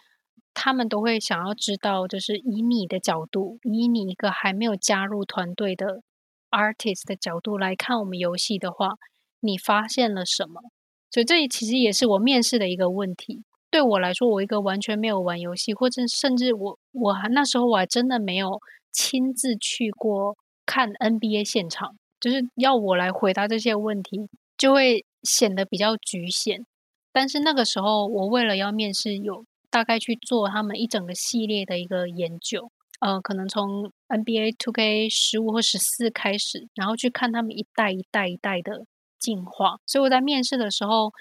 他们都会想要知道，就是以你的角度，以你一个还没有加入团队的 artist 的角度来看我们游戏的话，你发现了什么？所以这其实也是我面试的一个问题。对我来说，我一个完全没有玩游戏，或者甚至我我还那时候我还真的没有亲自去过看 NBA 现场，就是要我来回答这些问题，就会显得比较局限。但是那个时候，我为了要面试有。大概去做他们一整个系列的一个研究，呃，可能从 NBA TwoK 十五或十四开始，然后去看他们一代一代一代的进化。所以我在面试的时候，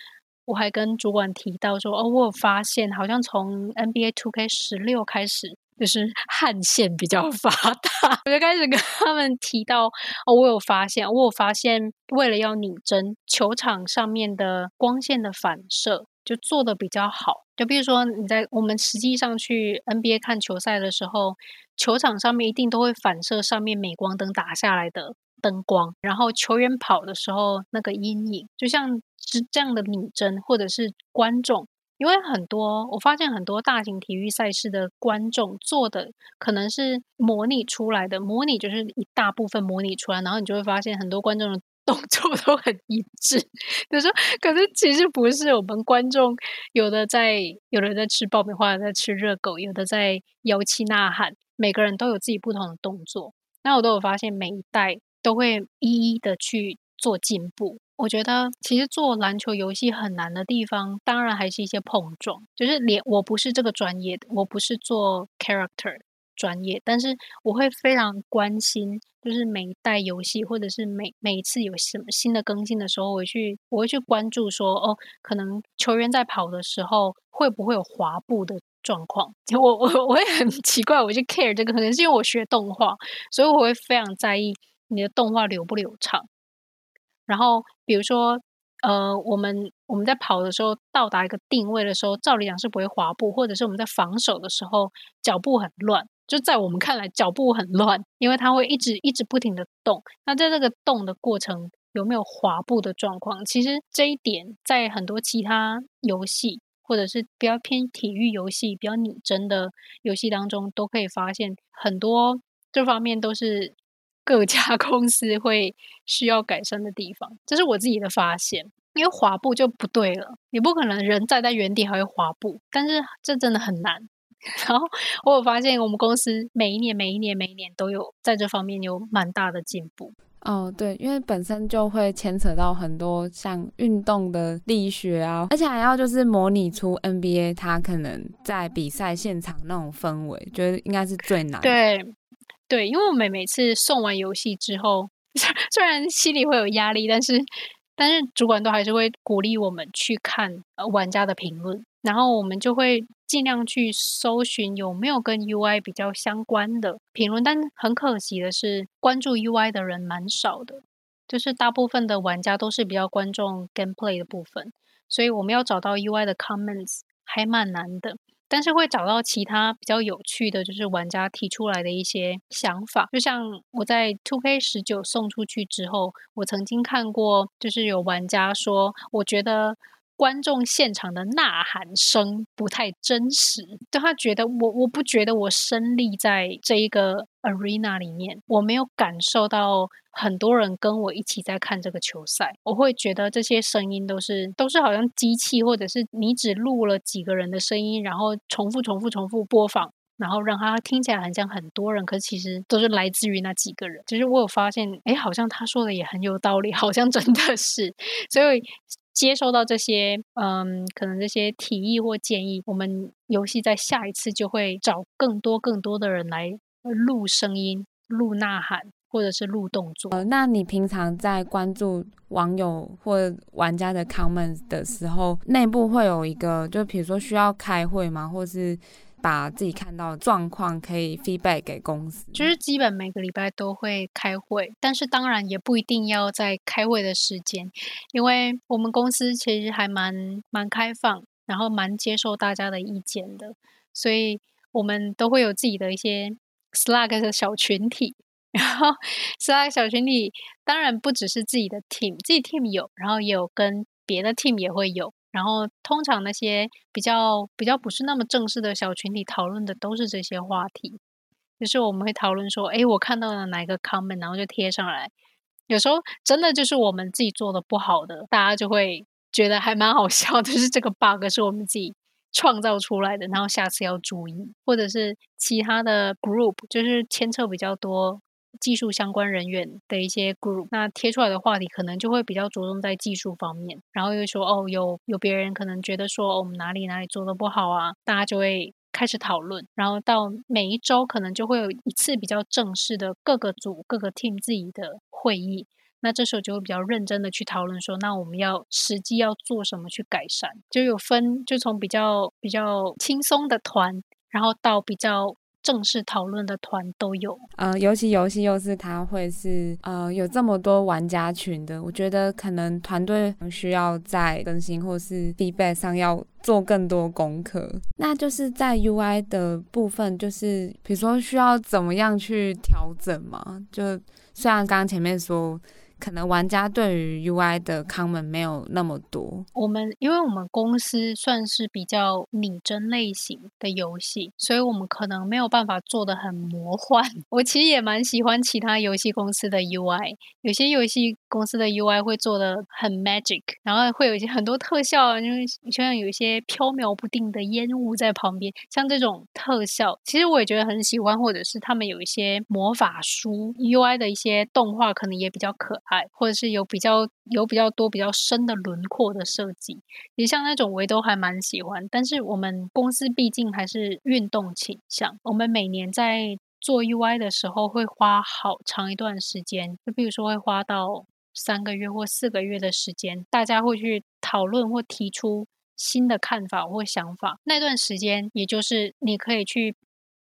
我还跟主管提到说，哦，我有发现好像从 NBA TwoK 十六开始。就是汗腺比较发达，我就开始跟他们提到哦，我有发现，我有发现，为了要拟真，球场上面的光线的反射就做的比较好。就比如说你在我们实际上去 NBA 看球赛的时候，球场上面一定都会反射上面镁光灯打下来的灯光，然后球员跑的时候那个阴影，就像是这样的拟真，或者是观众。因为很多，我发现很多大型体育赛事的观众做的可能是模拟出来的，模拟就是一大部分模拟出来，然后你就会发现很多观众的动作都很一致。就说，可是其实不是，我们观众有的在，有的在吃爆米花，在吃热狗，有的在摇旗呐喊，每个人都有自己不同的动作。那我都有发现，每一代都会一一的去做进步。我觉得其实做篮球游戏很难的地方，当然还是一些碰撞。就是连我不是这个专业的，我不是做 character 专业，但是我会非常关心，就是每一代游戏或者是每每一次有什么新的更新的时候，我去我会去关注说，哦，可能球员在跑的时候会不会有滑步的状况？我我我也很 奇怪，我就 care 这个，可能是因为我学动画，所以我会非常在意你的动画流不流畅。然后，比如说，呃，我们我们在跑的时候，到达一个定位的时候，照理讲是不会滑步，或者是我们在防守的时候，脚步很乱。就在我们看来，脚步很乱，因为它会一直一直不停的动。那在这个动的过程，有没有滑步的状况？其实这一点在很多其他游戏，或者是比较偏体育游戏、比较拟真的游戏当中，都可以发现很多这方面都是。各家公司会需要改善的地方，这是我自己的发现。因为滑步就不对了，你不可能人站在原地还会滑步，但是这真的很难。然后我有发现，我们公司每一年、每一年、每一年都有在这方面有蛮大的进步。哦，对，因为本身就会牵扯到很多像运动的力学啊，而且还要就是模拟出 NBA 它可能在比赛现场那种氛围，觉得应该是最难。对。对，因为我们每次送完游戏之后，虽然心里会有压力，但是但是主管都还是会鼓励我们去看玩家的评论，然后我们就会尽量去搜寻有没有跟 UI 比较相关的评论。但很可惜的是，关注 UI 的人蛮少的，就是大部分的玩家都是比较关注 gameplay 的部分，所以我们要找到 UI 的 comments 还蛮难的。但是会找到其他比较有趣的，就是玩家提出来的一些想法。就像我在 Two K 十九送出去之后，我曾经看过，就是有玩家说，我觉得。观众现场的呐喊声不太真实，就他觉得我我不觉得我身立在这一个 arena 里面，我没有感受到很多人跟我一起在看这个球赛，我会觉得这些声音都是都是好像机器，或者是你只录了几个人的声音，然后重复重复重复播放，然后让他听起来很像很多人，可是其实都是来自于那几个人。其实我有发现，哎，好像他说的也很有道理，好像真的是，所以。接收到这些，嗯，可能这些提议或建议，我们游戏在下一次就会找更多更多的人来录声音、录呐喊，或者是录动作。呃，那你平常在关注网友或玩家的 comments 的时候，内部会有一个，就比如说需要开会吗？或是？把自己看到的状况可以 feedback 给公司，就是基本每个礼拜都会开会，但是当然也不一定要在开会的时间，因为我们公司其实还蛮蛮开放，然后蛮接受大家的意见的，所以我们都会有自己的一些 Slack 的小群体，然后 Slack 小群体当然不只是自己的 team，自己 team 有，然后也有跟别的 team 也会有。然后，通常那些比较比较不是那么正式的小群体讨论的都是这些话题，就是我们会讨论说，哎，我看到了哪一个 comment，然后就贴上来。有时候真的就是我们自己做的不好的，大家就会觉得还蛮好笑，就是这个 bug 是我们自己创造出来的，然后下次要注意。或者是其他的 group，就是牵扯比较多。技术相关人员的一些 group，那贴出来的话题可能就会比较着重在技术方面，然后又说哦，有有别人可能觉得说，哦，我们哪里哪里做的不好啊，大家就会开始讨论，然后到每一周可能就会有一次比较正式的各个组、各个 team 自己的会议。那这时候就会比较认真的去讨论说，那我们要实际要做什么去改善，就有分，就从比较比较轻松的团，然后到比较。正式讨论的团都有，呃，尤其游戏又是它会是呃有这么多玩家群的，我觉得可能团队需要在更新或是 feedback 上要做更多功课。那就是在 UI 的部分，就是比如说需要怎么样去调整嘛？就虽然刚刚前面说。可能玩家对于 UI 的 comment 没有那么多。我们因为我们公司算是比较拟真类型的游戏，所以我们可能没有办法做得很魔幻。我其实也蛮喜欢其他游戏公司的 UI，有些游戏公司的 UI 会做得很 magic，然后会有一些很多特效，因为像有一些飘渺不定的烟雾在旁边，像这种特效，其实我也觉得很喜欢。或者是他们有一些魔法书 UI 的一些动画，可能也比较可或者是有比较有比较多比较深的轮廓的设计，也像那种我都还蛮喜欢。但是我们公司毕竟还是运动倾向，我们每年在做 UI 的时候会花好长一段时间，就比如说会花到三个月或四个月的时间，大家会去讨论或提出新的看法或想法。那段时间，也就是你可以去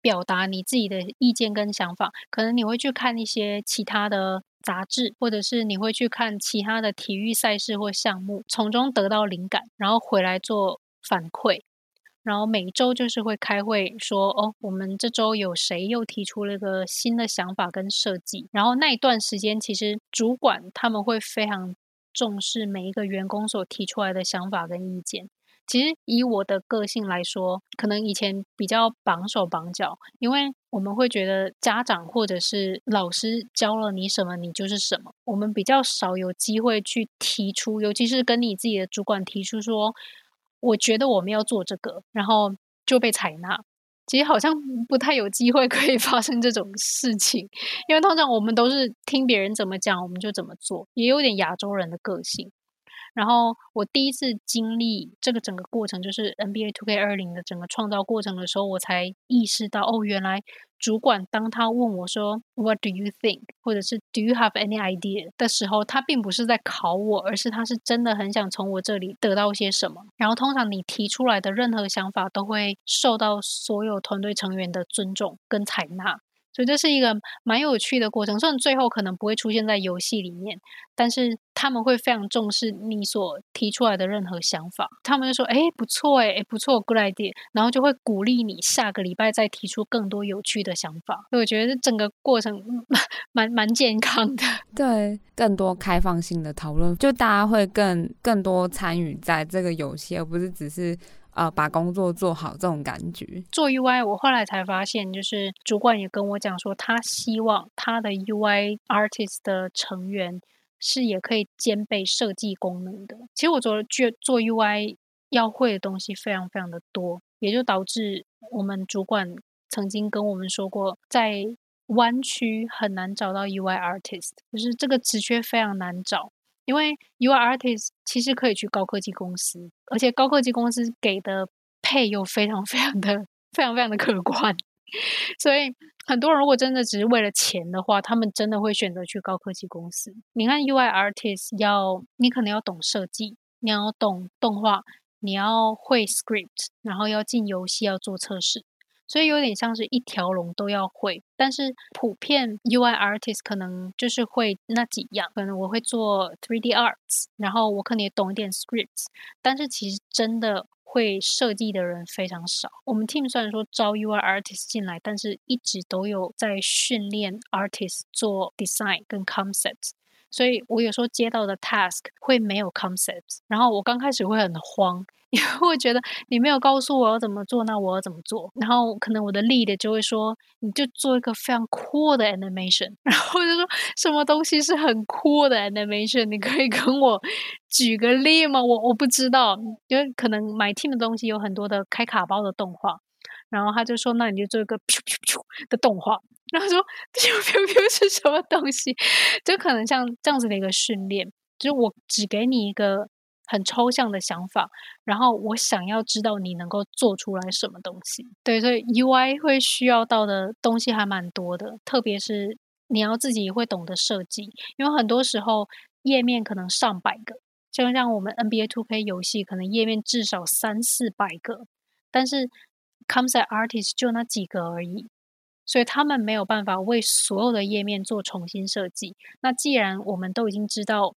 表达你自己的意见跟想法，可能你会去看一些其他的。杂志，或者是你会去看其他的体育赛事或项目，从中得到灵感，然后回来做反馈，然后每周就是会开会说，哦，我们这周有谁又提出了一个新的想法跟设计，然后那一段时间其实主管他们会非常重视每一个员工所提出来的想法跟意见。其实以我的个性来说，可能以前比较绑手绑脚，因为我们会觉得家长或者是老师教了你什么，你就是什么。我们比较少有机会去提出，尤其是跟你自己的主管提出说，我觉得我们要做这个，然后就被采纳。其实好像不太有机会 可以发生这种事情，因为通常我们都是听别人怎么讲，我们就怎么做，也有点亚洲人的个性。然后我第一次经历这个整个过程，就是 NBA 2K20 的整个创造过程的时候，我才意识到，哦，原来主管当他问我说 “What do you think?” 或者是 “Do you have any idea?” 的时候，他并不是在考我，而是他是真的很想从我这里得到些什么。然后通常你提出来的任何想法，都会受到所有团队成员的尊重跟采纳。所以这是一个蛮有趣的过程，虽然最后可能不会出现在游戏里面，但是他们会非常重视你所提出来的任何想法。他们就说：“哎，不错，哎，不错，good idea。”然后就会鼓励你下个礼拜再提出更多有趣的想法。所以我觉得整个过程蛮蛮，蛮健康的，对，更多开放性的讨论，就大家会更更多参与在这个游戏，而不是只是。呃，把工作做好这种感觉。做 UI，我后来才发现，就是主管也跟我讲说，他希望他的 UI artist 的成员是也可以兼备设计功能的。其实我做做做 UI 要会的东西非常非常的多，也就导致我们主管曾经跟我们说过，在湾区很难找到 UI artist，就是这个职缺非常难找。因为 UI artist 其实可以去高科技公司，而且高科技公司给的 pay 又 非常非常的非常非常的可观，所以很多人如果真的只是为了钱的话，他们真的会选择去高科技公司。你看 UI artist 要你可能要懂设计，你要懂动画，你要会 script，然后要进游戏要做测试。所以有点像是一条龙都要会，但是普遍 UI artist 可能就是会那几样，可能我会做 3D arts，然后我可能也懂一点 scripts，但是其实真的会设计的人非常少。我们 team 虽然说招 UI artist 进来，但是一直都有在训练 artist 做 design 跟 concept 所以我有时候接到的 task 会没有 concepts，然后我刚开始会很慌。因为我觉得你没有告诉我要怎么做，那我要怎么做？然后可能我的 lead 就会说，你就做一个非常 cool 的 animation。然后我就说，什么东西是很 cool 的 animation？你可以跟我举个例吗？我我不知道，因为可能 my team 的东西有很多的开卡包的动画。然后他就说，那你就做一个咻咻咻的动画。然后说咻咻咻是什么东西？就可能像这样子的一个训练，就是我只给你一个。很抽象的想法，然后我想要知道你能够做出来什么东西。对，所以 UI 会需要到的东西还蛮多的，特别是你要自己会懂得设计，因为很多时候页面可能上百个，就像我们 NBA TwoK 游戏，可能页面至少三四百个，但是 concept artist 就那几个而已。所以他们没有办法为所有的页面做重新设计。那既然我们都已经知道，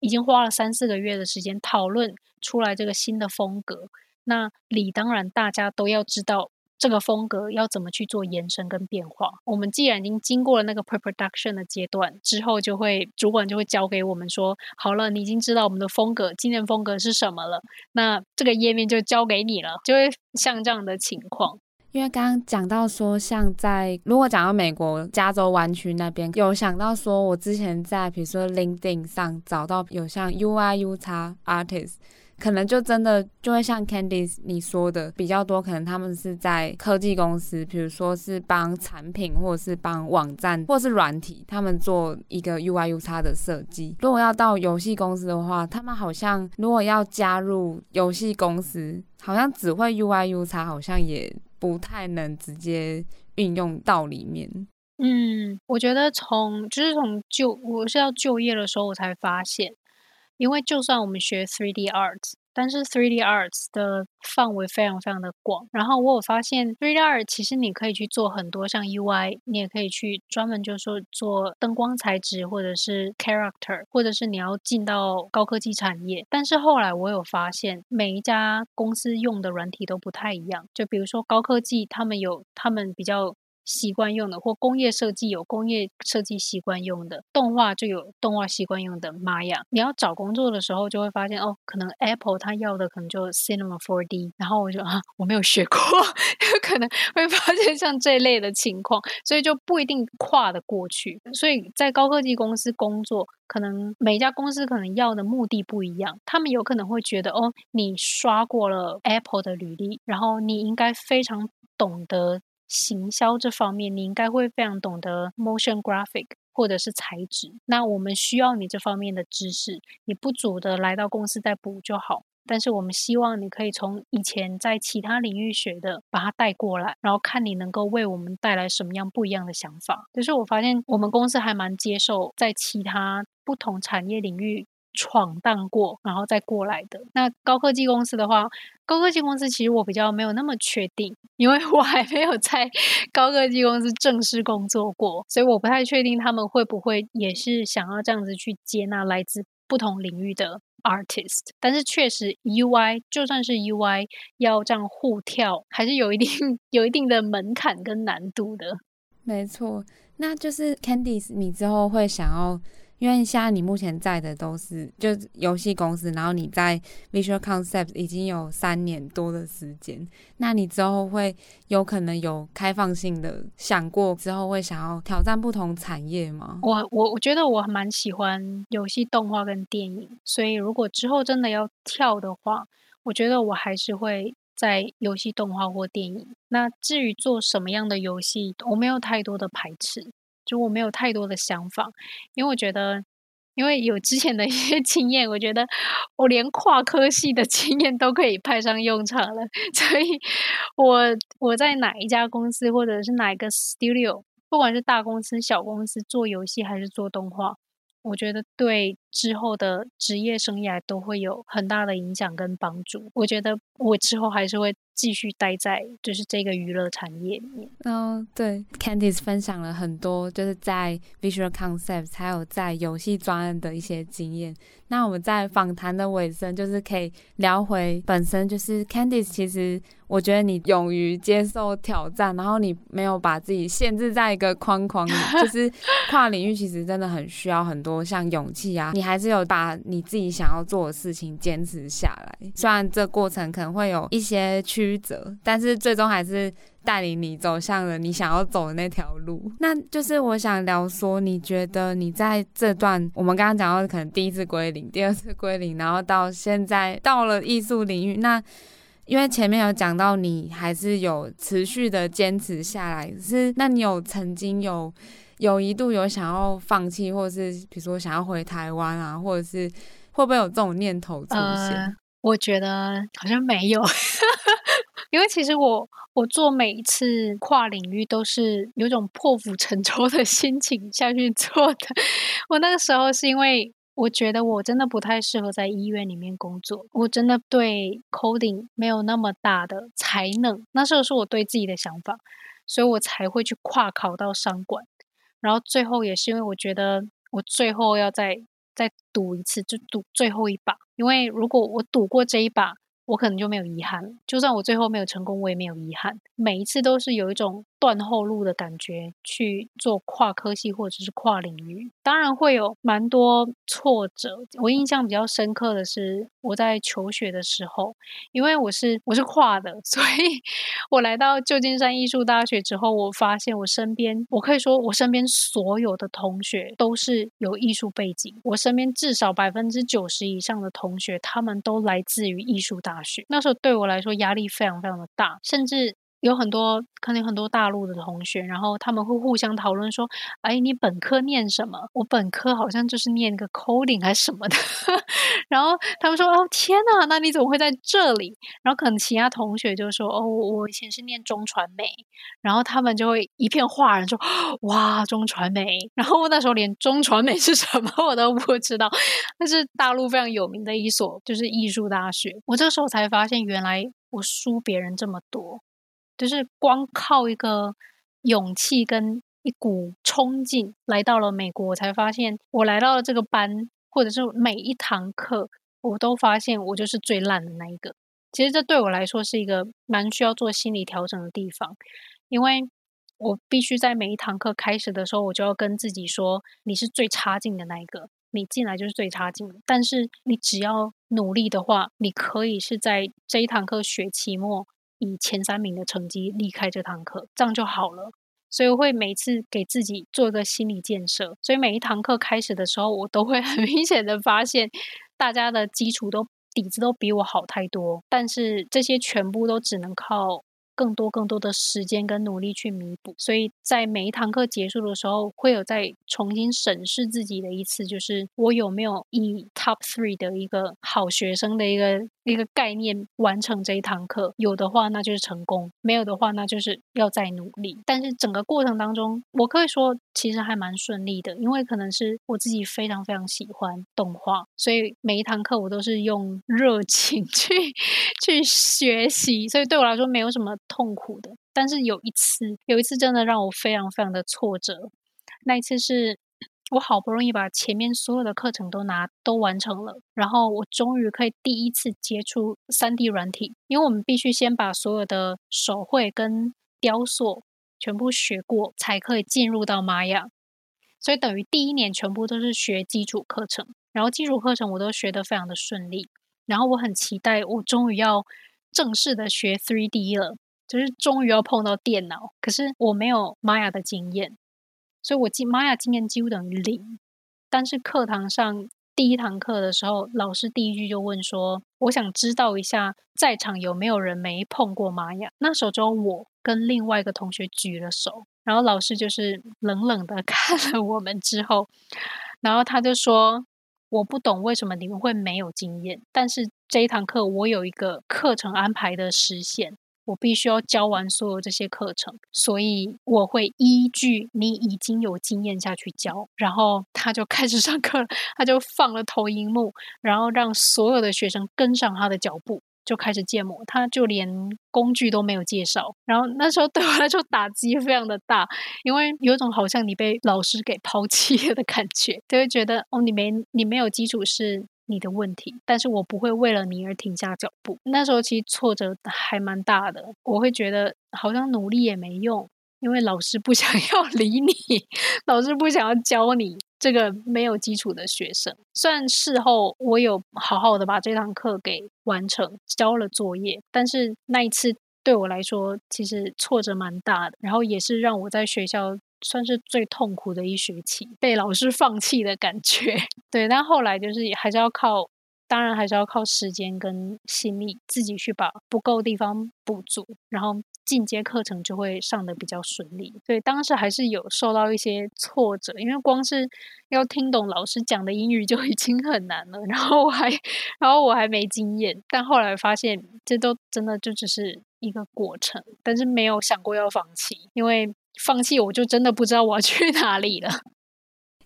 已经花了三四个月的时间讨论出来这个新的风格，那理当然大家都要知道这个风格要怎么去做延伸跟变化。我们既然已经经过了那个 pre-production 的阶段，之后就会主管就会交给我们说，好了，你已经知道我们的风格，今年风格是什么了，那这个页面就交给你了，就会像这样的情况。因为刚刚讲到说，像在如果讲到美国加州湾区那边，有想到说我之前在比如说 LinkedIn 上找到有像 UI UX artist，可能就真的就会像 Candice 你说的比较多，可能他们是在科技公司，比如说是帮产品或者是帮网站或是软体，他们做一个 UI UX 的设计。如果要到游戏公司的话，他们好像如果要加入游戏公司，好像只会 UI UX，好像也。不太能直接运用到里面。嗯，我觉得从就是从就我是要就业的时候，我才发现，因为就算我们学 three D Art。但是 3D Arts 的范围非常非常的广，然后我有发现 3D Art 其实你可以去做很多像 UI，你也可以去专门就是说做灯光材质或者是 Character，或者是你要进到高科技产业。但是后来我有发现，每一家公司用的软体都不太一样，就比如说高科技，他们有他们比较。习惯用的，或工业设计有工业设计习惯用的，动画就有动画习惯用的。妈呀，你要找工作的时候，就会发现哦，可能 Apple 它要的可能就 Cinema 4D，然后我就啊，我没有学过，有可能会发现像这类的情况，所以就不一定跨得过去。所以在高科技公司工作，可能每家公司可能要的目的不一样，他们有可能会觉得哦，你刷过了 Apple 的履历，然后你应该非常懂得。行销这方面，你应该会非常懂得 motion graphic 或者是材质。那我们需要你这方面的知识，你不足的来到公司再补就好。但是我们希望你可以从以前在其他领域学的，把它带过来，然后看你能够为我们带来什么样不一样的想法。就是我发现我们公司还蛮接受在其他不同产业领域。闯荡过，然后再过来的。那高科技公司的话，高科技公司其实我比较没有那么确定，因为我还没有在 高科技公司正式工作过，所以我不太确定他们会不会也是想要这样子去接纳来自不同领域的 artist。但是确实，UI 就算是 UI 要这样互跳，还是有一定 有一定的门槛跟难度的。没错，那就是 Candice，你之后会想要。因为现在你目前在的都是就游戏公司，然后你在 Visual Concept 已经有三年多的时间，那你之后会有可能有开放性的想过之后会想要挑战不同产业吗？我我我觉得我蛮喜欢游戏动画跟电影，所以如果之后真的要跳的话，我觉得我还是会在游戏动画或电影。那至于做什么样的游戏，我没有太多的排斥。我没有太多的想法，因为我觉得，因为有之前的一些 经验，我觉得我连跨科系的 经验都可以派上用场了。所以我我在哪一家公司或者是哪一个 studio，不管是大公司、小公司，做游戏还是做动画，我觉得对之后的职业生涯都会有很大的影响跟帮助。我觉得我之后还是会。继续待在就是这个娱乐产业里面。哦，对，Candice 分享了很多就是在 Visual Concepts 还有在游戏专案的一些经验。那我们在访谈的尾声，就是可以聊回本身，就是 Candice，其实我觉得你勇于接受挑战，然后你没有把自己限制在一个框框里，就是跨领域其实真的很需要很多像勇气啊，你还是有把你自己想要做的事情坚持下来。虽然这过程可能会有一些曲折，但是最终还是。带领你走向了你想要走的那条路，那就是我想聊说，你觉得你在这段我们刚刚讲到可能第一次归零，第二次归零，然后到现在到了艺术领域，那因为前面有讲到你还是有持续的坚持下来，是那你有曾经有有一度有想要放弃，或者是比如说想要回台湾啊，或者是会不会有这种念头出现？呃，我觉得好像没有，因为其实我我做每一次跨领域都是有种破釜沉舟的心情下去做的。我那个时候是因为我觉得我真的不太适合在医院里面工作，我真的对 coding 没有那么大的才能。那时候是我对自己的想法，所以我才会去跨考到商管。然后最后也是因为我觉得我最后要再再赌一次，就赌最后一把。因为如果我赌过这一把，我可能就没有遗憾了。就算我最后没有成功，我也没有遗憾。每一次都是有一种断后路的感觉去做跨科系或者是跨领域，当然会有蛮多挫折。我印象比较深刻的是我在求学的时候，因为我是我是跨的，所以我来到旧金山艺术大学之后，我发现我身边，我可以说我身边所有的同学都是有艺术背景。我身边至少百分之九十以上的同学，他们都来自于艺术大学。那时候对我来说压力非常非常的大，甚至。有很多可能有很多大陆的同学，然后他们会互相讨论说：“哎，你本科念什么？我本科好像就是念个 coding 还是什么的。”然后他们说：“哦，天呐，那你怎么会在这里？”然后可能其他同学就说：“哦，我以前是念中传媒。”然后他们就会一片哗然说：“哇，中传媒！”然后我那时候连中传媒是什么 我都不知道，那是大陆非常有名的一所就是艺术大学。我这时候才发现，原来我输别人这么多。就是光靠一个勇气跟一股冲劲来到了美国，我才发现我来到了这个班，或者是每一堂课，我都发现我就是最烂的那一个。其实这对我来说是一个蛮需要做心理调整的地方，因为我必须在每一堂课开始的时候，我就要跟自己说，你是最差劲的那一个，你进来就是最差劲的。但是你只要努力的话，你可以是在这一堂课学期末。以前三名的成绩离开这堂课，这样就好了。所以我会每次给自己做一个心理建设。所以每一堂课开始的时候，我都会很 明显的发现，大家的基础都底子都比我好太多。但是这些全部都只能靠。更多更多的时间跟努力去弥补，所以在每一堂课结束的时候，会有再重新审视自己的一次，就是我有没有以 top three 的一个好学生的一个一个概念完成这一堂课。有的话，那就是成功；没有的话，那就是要再努力。但是整个过程当中，我可以说其实还蛮顺利的，因为可能是我自己非常非常喜欢动画，所以每一堂课我都是用热情 去去学习，所以对我来说没有什么。痛苦的，但是有一次，有一次真的让我非常非常的挫折。那一次是我好不容易把前面所有的课程都拿都完成了，然后我终于可以第一次接触三 D 软体，因为我们必须先把所有的手绘跟雕塑全部学过，才可以进入到玛雅。所以等于第一年全部都是学基础课程，然后基础课程我都学得非常的顺利，然后我很期待我终于要正式的学 3D 了。就是终于要碰到电脑，可是我没有玛雅的经验，所以我进玛雅经验几乎等于零。但是课堂上第一堂课的时候，老师第一句就问说：“我想知道一下，在场有没有人没碰过玛雅那时候只有我跟另外一个同学举了手，然后老师就是冷冷的 看了我们之后，然后他就说：“我不懂为什么你们会没有经验，但是这一堂课我有一个课程安排的时限。”我必须要教完所有这些课程，所以我会依据你已经有经验下去教。然后他就开始上课，他就放了投影幕，然后让所有的学生跟上他的脚步，就开始建模。他就连工具都没有介绍。然后那时候对我来说打击非常的大，因为有种好像你被老师给抛弃了的感觉，就会觉得哦，你没你没有基础是。你的问题，但是我不会为了你而停下脚步。那时候其实挫折还蛮大的，我会觉得好像努力也没用，因为老师不 想要理你，老师不想要教你这个没有基础的学生。虽然事后我有好好的把这堂课给完成，交了作业，但是那一次对我来说其实挫折蛮大的，然后也是让我在学校。算是最痛苦的一学期，被老师放弃的感觉。对，但后来就是还是要靠当然还是要靠时间跟心力，自己去把不够地方补足，然后进阶课程就会上得比较顺利。所以当时还是有受到一些挫折，因为光是要听懂老师讲的英语就已经很难了，然后我还，然后我还没经验，但后来发现这都真的就只是一个过程，但是没有想过要放弃，因为放弃我就真的不知道我要去哪里了。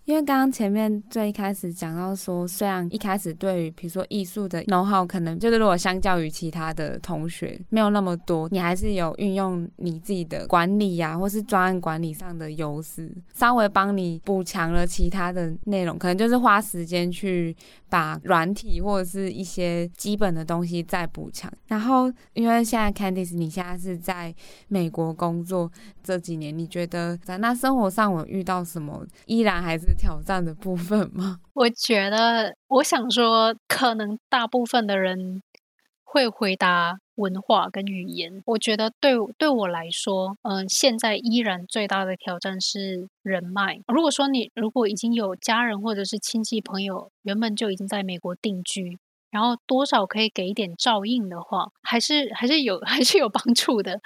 因为刚刚前面最一开始讲到说，虽然一开始对于比如说艺术的 know-how 可能就是如果相较于其他的同学没有那么多，你还是有运用你自己的管理呀、或是专案管理上的优势，稍微帮你补强了其他的内容，可能就是花时间去把软体或者是一些基本的东西再补强。然后因为现在 Candice 你现在是在美国工作这几年，你觉得在那生活上我遇到什么依然还是？挑战的部分吗？我觉得，我想说，可能大部分的人会回答文化跟语言。我觉得对对我来说，嗯、现在依然最大的挑战是人脉。如果说你如果已经有家人或者是亲戚朋友，原本就已经在美国定居，然后多少可以给一点照应的话，还是还是有 还是有帮助的。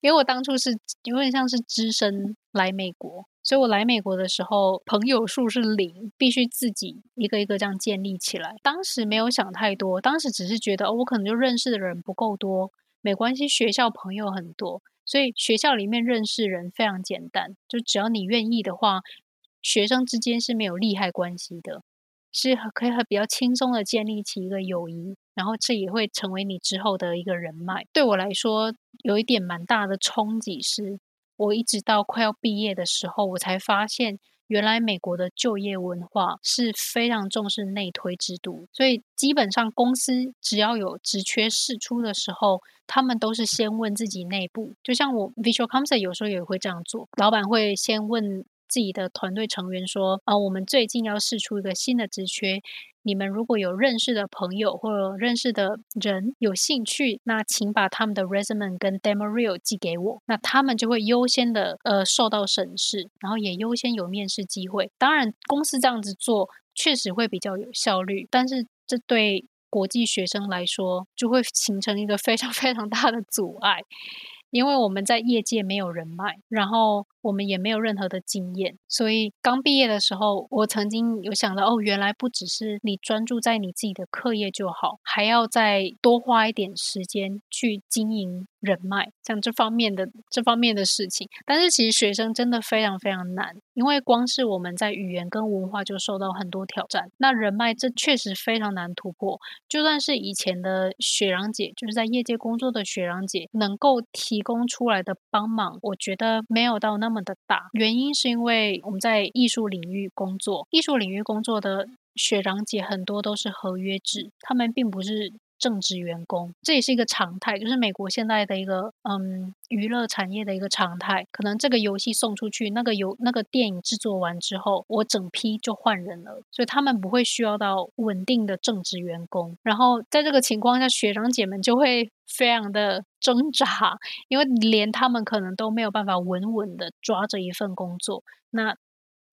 因为我当初是有点像是只身来美国。所以我来美国的时候，朋友数是零，必须自己一个一个这样建立起来。当时没有想太多，当时只是觉得，哦，我可能就认识的人不够多，没关系，学校朋友很多，所以学校里面认识人非常简单，就只要你愿意的话，学生之间是没有利害关系的，是可以很比较轻松的建立起一个友谊，然后这也会成为你之后的一个人脉。对我来说，有一点蛮大的冲击是。我一直到快要毕业的时候，我才发现，原来美国的就业文化是非常重视内推制度，所以基本上公司只要有职缺释出的时候，他们都是先问自己内部，就像我 Visual company 有时候也会这样做，老板会先问自己的团队成员说：“啊，我们最近要试出一个新的职缺。”你们如果有认识的朋友或者认识的人有兴趣，那请把他们的 resume 跟 demo reel 寄给我，那他们就会优先的呃受到审视，然后也优先有面试机会。当然，公司这样子做确实会比较有效率，但是这对国际学生来说就会形成一个非常非常大的阻碍，因为我们在业界没有人脉，然后。我们也没有任何的经验，所以刚毕业的时候，我曾经有想到，哦，原来不只是你专注在你自己的课业就好，还要再多花一点时间去经营人脉，像这方面的这方面的事情。但是其实学生真的非常非常难，因为光是我们在语言跟文化就受到很多挑战，那人脉这确实非常难突破。就算是以前的学长姐，就是在业界工作的学长姐，能够提供出来的帮忙，我觉得没有到那。么的大，原因是因为我们在艺术领域工作，艺术领域工作的学长姐很多都是合约制，他们并不是。正职员工，这也是一个常态，就是美国现在的一个嗯娱乐产业的一个常态。可能这个游戏送出去，那个游那个电影制作完之后，我整批就换人了，所以他们不会需要到稳定的正职员工。然后在这个情况下，学长姐们就会非常的 挣扎，因为连他们可能都没有办法稳稳的抓着一份工作，那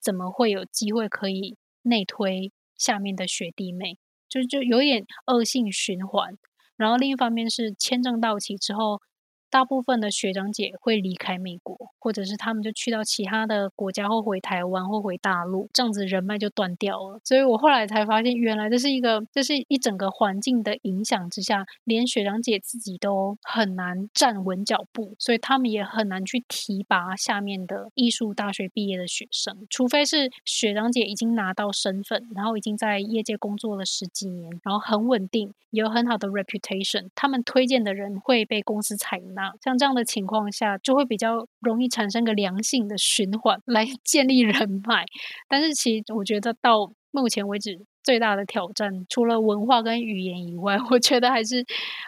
怎么会有机会可以内推下面的学弟妹？就就有点恶性循环，然后另一方面是签证到期之后。大部分的学长姐会离开美国，或者是他们就去到其他的国家，或回台湾，或回大陆，这样子人脉就断掉了。所以我后来才发现，原来这是一个，这是一整个环境的影响之下，连学长姐自己都很难站稳脚步，所以他们也很难去提拔下面的艺术大学毕业的学生，除非是学长姐已经拿到身份，然后已经在业界工作了十几年，然后很稳定，有很好的 reputation，他们推荐的人会被公司采用。那像这样的情况下，就会比较容易产生个良性的循环来 建立人脉。但是，其实我觉得到目前为止，最大的挑战除了文化跟语言以外，我觉得还是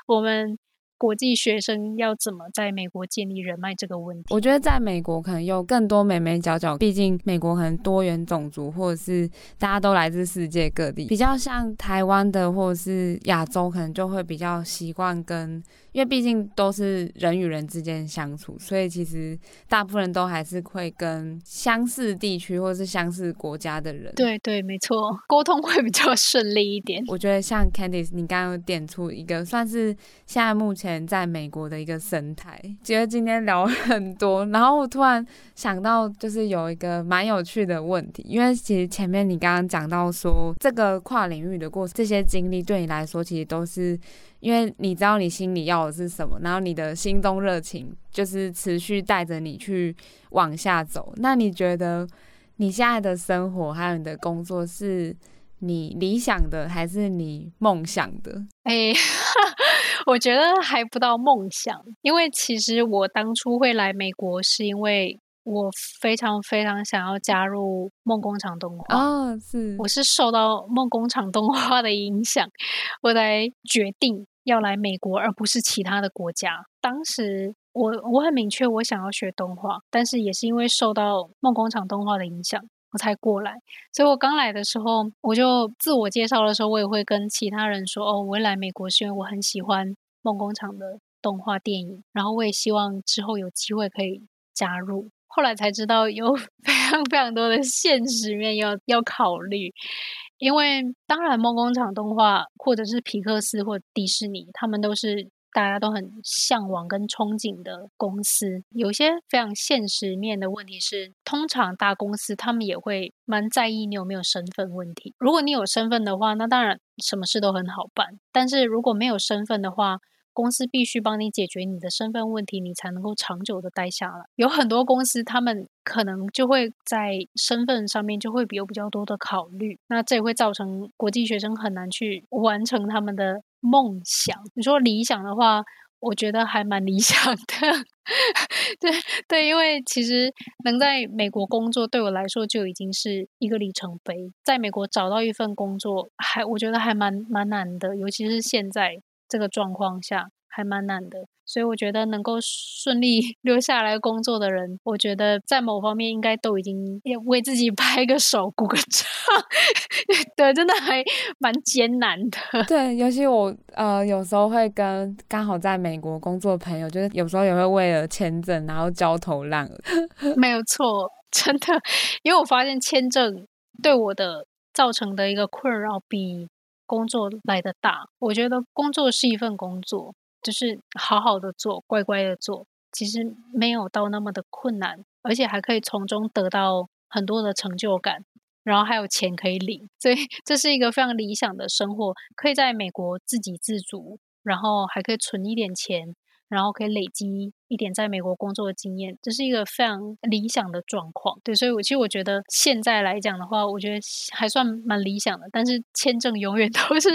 我们国际学生要怎么在美国建立人脉这个问题。我觉得在美国可能有更多美眉角角，毕竟美国可能多元种族，或者是大家都来自世界各地，比较像台湾的或者是亚洲，可能就会比较习惯跟。因为毕竟都是人与人之间相处，所以其实大部分人都还是会跟相似地区或是相似国家的人。对对，没错，沟通会比较顺利一点。我觉得像 Candice，你刚刚有点出一个算是现在目前在美国的一个生态。觉得今天聊 很多，然后我突然想到，就是有一个蛮有趣的问题，因为其实前面你刚刚讲到说，这个跨领域的过程，这些经历对你来说，其实都是。因为你知道你心里要的是什么，然后你的心中热情就是持续带着你去往下走。那你觉得你现在的生活还有你的工作是你理想的还是你梦想的？哎，我觉得还不到梦想，因为其实我当初会来美国是因为我非常非常想要加入梦工厂动画。哦，是，我是受到梦工厂动画的影响，我才决定。要来美国，而不是其他的国家。当时我我很明确，我想要学动画，但是也是因为受到梦工厂动画的影响，我才过来。所以我刚来的时候，我就自我介绍的时候，我也会跟其他人说：“哦，我来美国是因为我很喜欢梦工厂的动画电影，然后我也希望之后有机会可以加入。”后来才知道有 非常非常多的现实面要要考虑。因为当然，梦工厂动画或者是皮克斯或迪士尼，他们都是大家都很向往跟憧憬的公司。有些非常现实面的问题是，通常大公司他们也会蛮在意你有没有身份问题。如果你有身份的话，那当然什么事都很好办。但是如果没有身份的话，公司必须帮你解决你的身份问题，你才能够长久的待下来。有很多公司，他们可能就会在身份上面就会有比较多的考虑，那这也会造成国际学生很难去完成他们的梦想。你说理想的话，我觉得还蛮理想的。对对，因为其实能在美国工作，对我来说就已经是一个里程碑。在美国找到一份工作，还我觉得还蛮蛮难的，尤其是现在。这个状况下还蛮难的，所以我觉得能够顺利 留下来工作的人，我觉得在某方面应该都已经也为自己拍个手、鼓个掌。对，真的还蛮艰难的。对，尤其我呃有时候会跟刚好在美国工作的朋友，就是有时候也会为了签证然后焦头烂额。没有错，真的，因为我发现签证对我的造成的一个困扰比。工作来得大，我觉得工作是一份工作，就是好好的做，乖乖的做，其实没有到那么的困难，而且还可以从中得到很多的成就感，然后还有钱可以领，所以这是一个非常理想的生活，可以在美国自给自足，然后还可以存一点钱，然后可以累积。一点在美国工作的经验，这是一个非常理想的状况。对，所以，我其实我觉得现在来讲的话，我觉得还算蛮理想的。但是签证永远 都是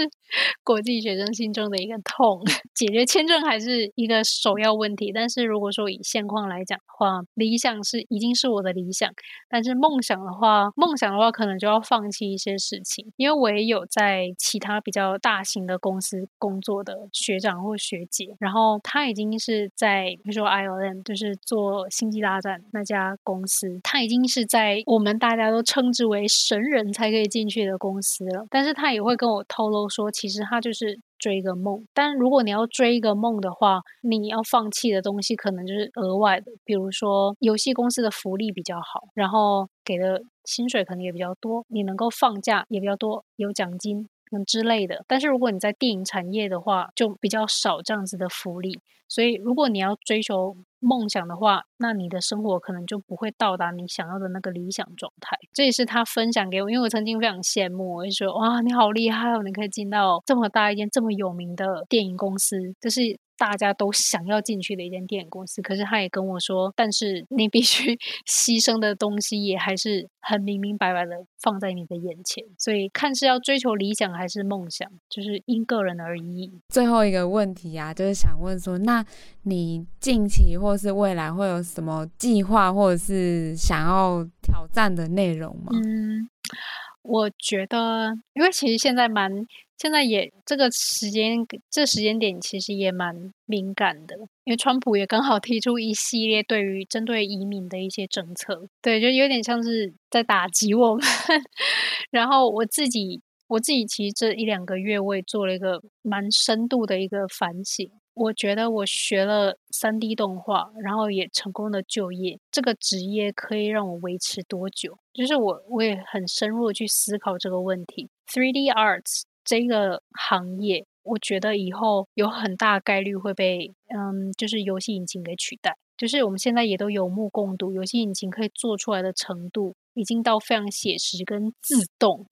国际学生心中的一个痛，解决签证还是一个首要问题。但是如果说以现况来讲的话，理想是已经是我的理想，但是梦想的话，梦想的话可能就要放弃一些事情，因为我也有在其他比较大型的公司工作的学长或学姐，然后他已经是在比如说。ILM 就是做星际大战那家公司，他已经是在我们大家都称之为神人才可以进去的公司了。但是他也会跟我透露说，其实他就是追一个梦。但如果你要追一个梦的话，你要放弃的东西可能就是额外的，比如说游戏公司的福利比较好，然后给的薪水可能也比较多，你能够放假也比较多，有奖金。之类的，但是如果你在电影产业的话，就比较少这样子的福利。所以，如果你要追求梦想的话，那你的生活可能就不会到达你想要的那个理想状态。这也是他分享给我，因为我曾经非常羡慕，我就说：“哇，你好厉害哦，你可以进到这么大一间这么有名的电影公司。”就是。大家都想要进去的一间电影公司，可是他也跟我说，但是你必须 牺牲的东西也还是很明明白白的放在你的眼前，所以看是要追求理想还是梦想，就是因个人而异。最后一个问题啊，就是想问说，那你近期或是未来会有什么计划，或者是想要挑战的内容吗？嗯。我觉得，因为其实现在蛮，现在也这个时间，这时间点其实也蛮敏感的，因为川普也刚好提出一系列对于针对移民的一些政策，对，就有点像是在打击我们。然后我自己，我自己其实这一两个月，我也做了一个蛮深度的一个反省。我觉得我学了 3D 动画，然后也成功的就业，这个职业可以让我维持多久？就是我我也很深入的去思考这个问题。3D Arts 这个行业，我觉得以后有很大概率会被嗯，就是游戏引擎给取代。就是我们现在也都有目共睹，游戏引擎可以做出来的程度，已经到非常写实跟自动。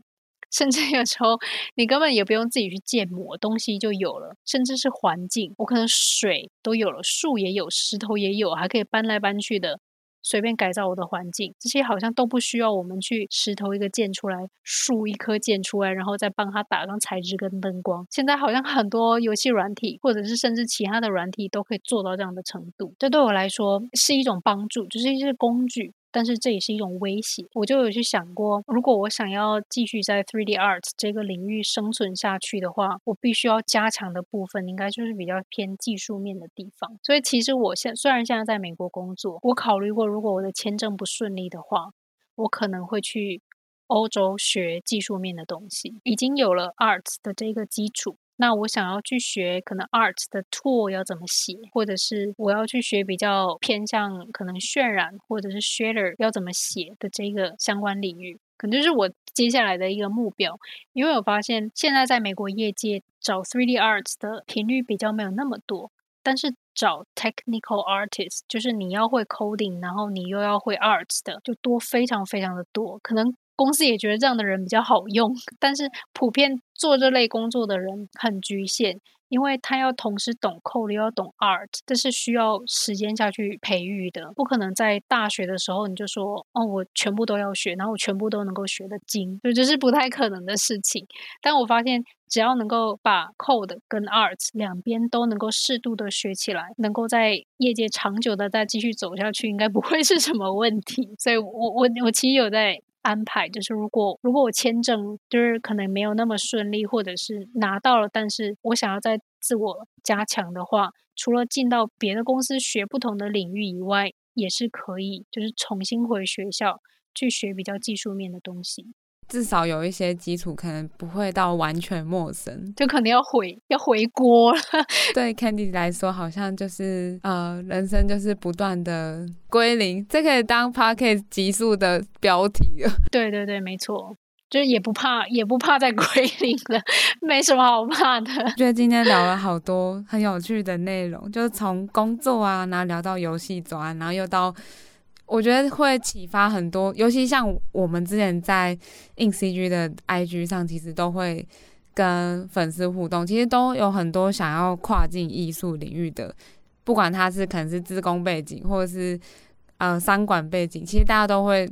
甚至有时候你根本也不用自己去建模，东西就有了。甚至是环境，我可能水都有了，树也有，石头也有，还可以搬来搬去的，随便改造我的环境。这些好像都不需要我们去石头一个建出来，树一颗建出来，然后再帮它打上材质跟灯光。现在好像很多游戏软体，或者是甚至其他的软体，都可以做到这样的程度。这对我来说是一种帮助，就是一些工具。但是这也是一种威胁，我就有去想过，如果我想要继续在 3D Art 这个领域生存下去的话，我必须要加强的部分，应该就是比较偏技术面的地方。所以其实我现虽然现在在美国工作，我考虑过，如果我的签证不顺利的话，我可能会去欧洲学技术面的东西，已经有了 Art 的这个基础。那我想要去学可能 art 的 tool 要怎么写，或者是我要去学比较偏向可能渲染或者是 shader 要怎么写的这个相关领域，可能就是我接下来的一个目标。因为我发现现在在美国业界找 3D art 的频率比较没有那么多，但是找 technical artist 就是你要会 coding，然后你又要会 art 的，就多非常非常的多，可能。公司也觉得这样的人比较好用，但是普遍做这类工作的人很局限，因为他要同时懂 code 又要懂 art，这是需要时间下去培育的，不可能在大学的时候你就说哦，我全部都要学，然后我全部都能够学得精，所以这是不太可能的事情。但我发现，只要能够把 code 跟 art 两边都能够适度的学起来，能够在业界长久的再继续走下去，应该不会是什么问题。所以我我我其实有在。安排就是，如果如果我签证就是可能没有那么顺利，或者是拿到了，但是我想要再自我加强的话，除了进到别的公司学不同的领域以外，也是可以，就是重新回学校去学比较技术面的东西。至少有一些基础，可能不会到完全陌生，就可能要回要回锅了。对 Candy 来说，好像就是呃，人生就是不断的归零，这可以当 Podcast 集数的标题了。对对对，没错，就是也不怕，也不怕再归零了，没什么好怕的。觉得今天聊了好多很有趣的内容，就是从工作啊，然后聊到游戏端，然后又到。我觉得会启发很多，尤其像我们之前在 INCG 的 IG 上，其实都会跟粉丝互动，其实都有很多想要跨进艺术领域的，不管他是可能是自工背景，或者是呃商管背景，其实大家都会。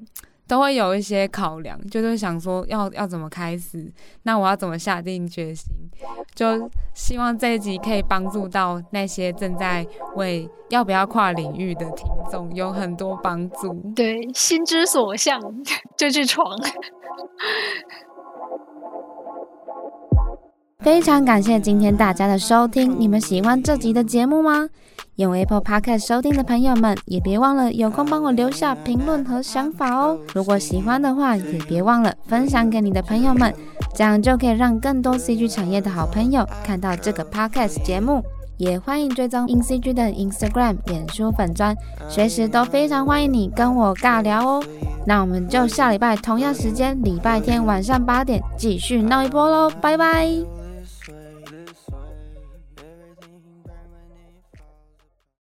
都会有一些考量，就是想说要要怎么开始，那我要怎么下定决心？就希望这一集可以帮助到那些正在为要不要跨领域的听众有很多帮助。对，心之所向就去闯。非常感谢今天大家的收听，你们喜欢这集的节目吗？用 Apple Podcast 收听的朋友们，也别忘了有空帮我留下评论和想法哦。如果喜欢的话，也别忘了分享给你的朋友们，这样就可以让更多 CG 产业的好朋友看到这个 Podcast 节目。也欢迎追踪 INCG 的 Instagram、演出粉专，随时都非常欢迎你跟我尬聊哦。那我们就下礼拜同样时间，礼拜天晚上八点继续闹一波喽，拜拜。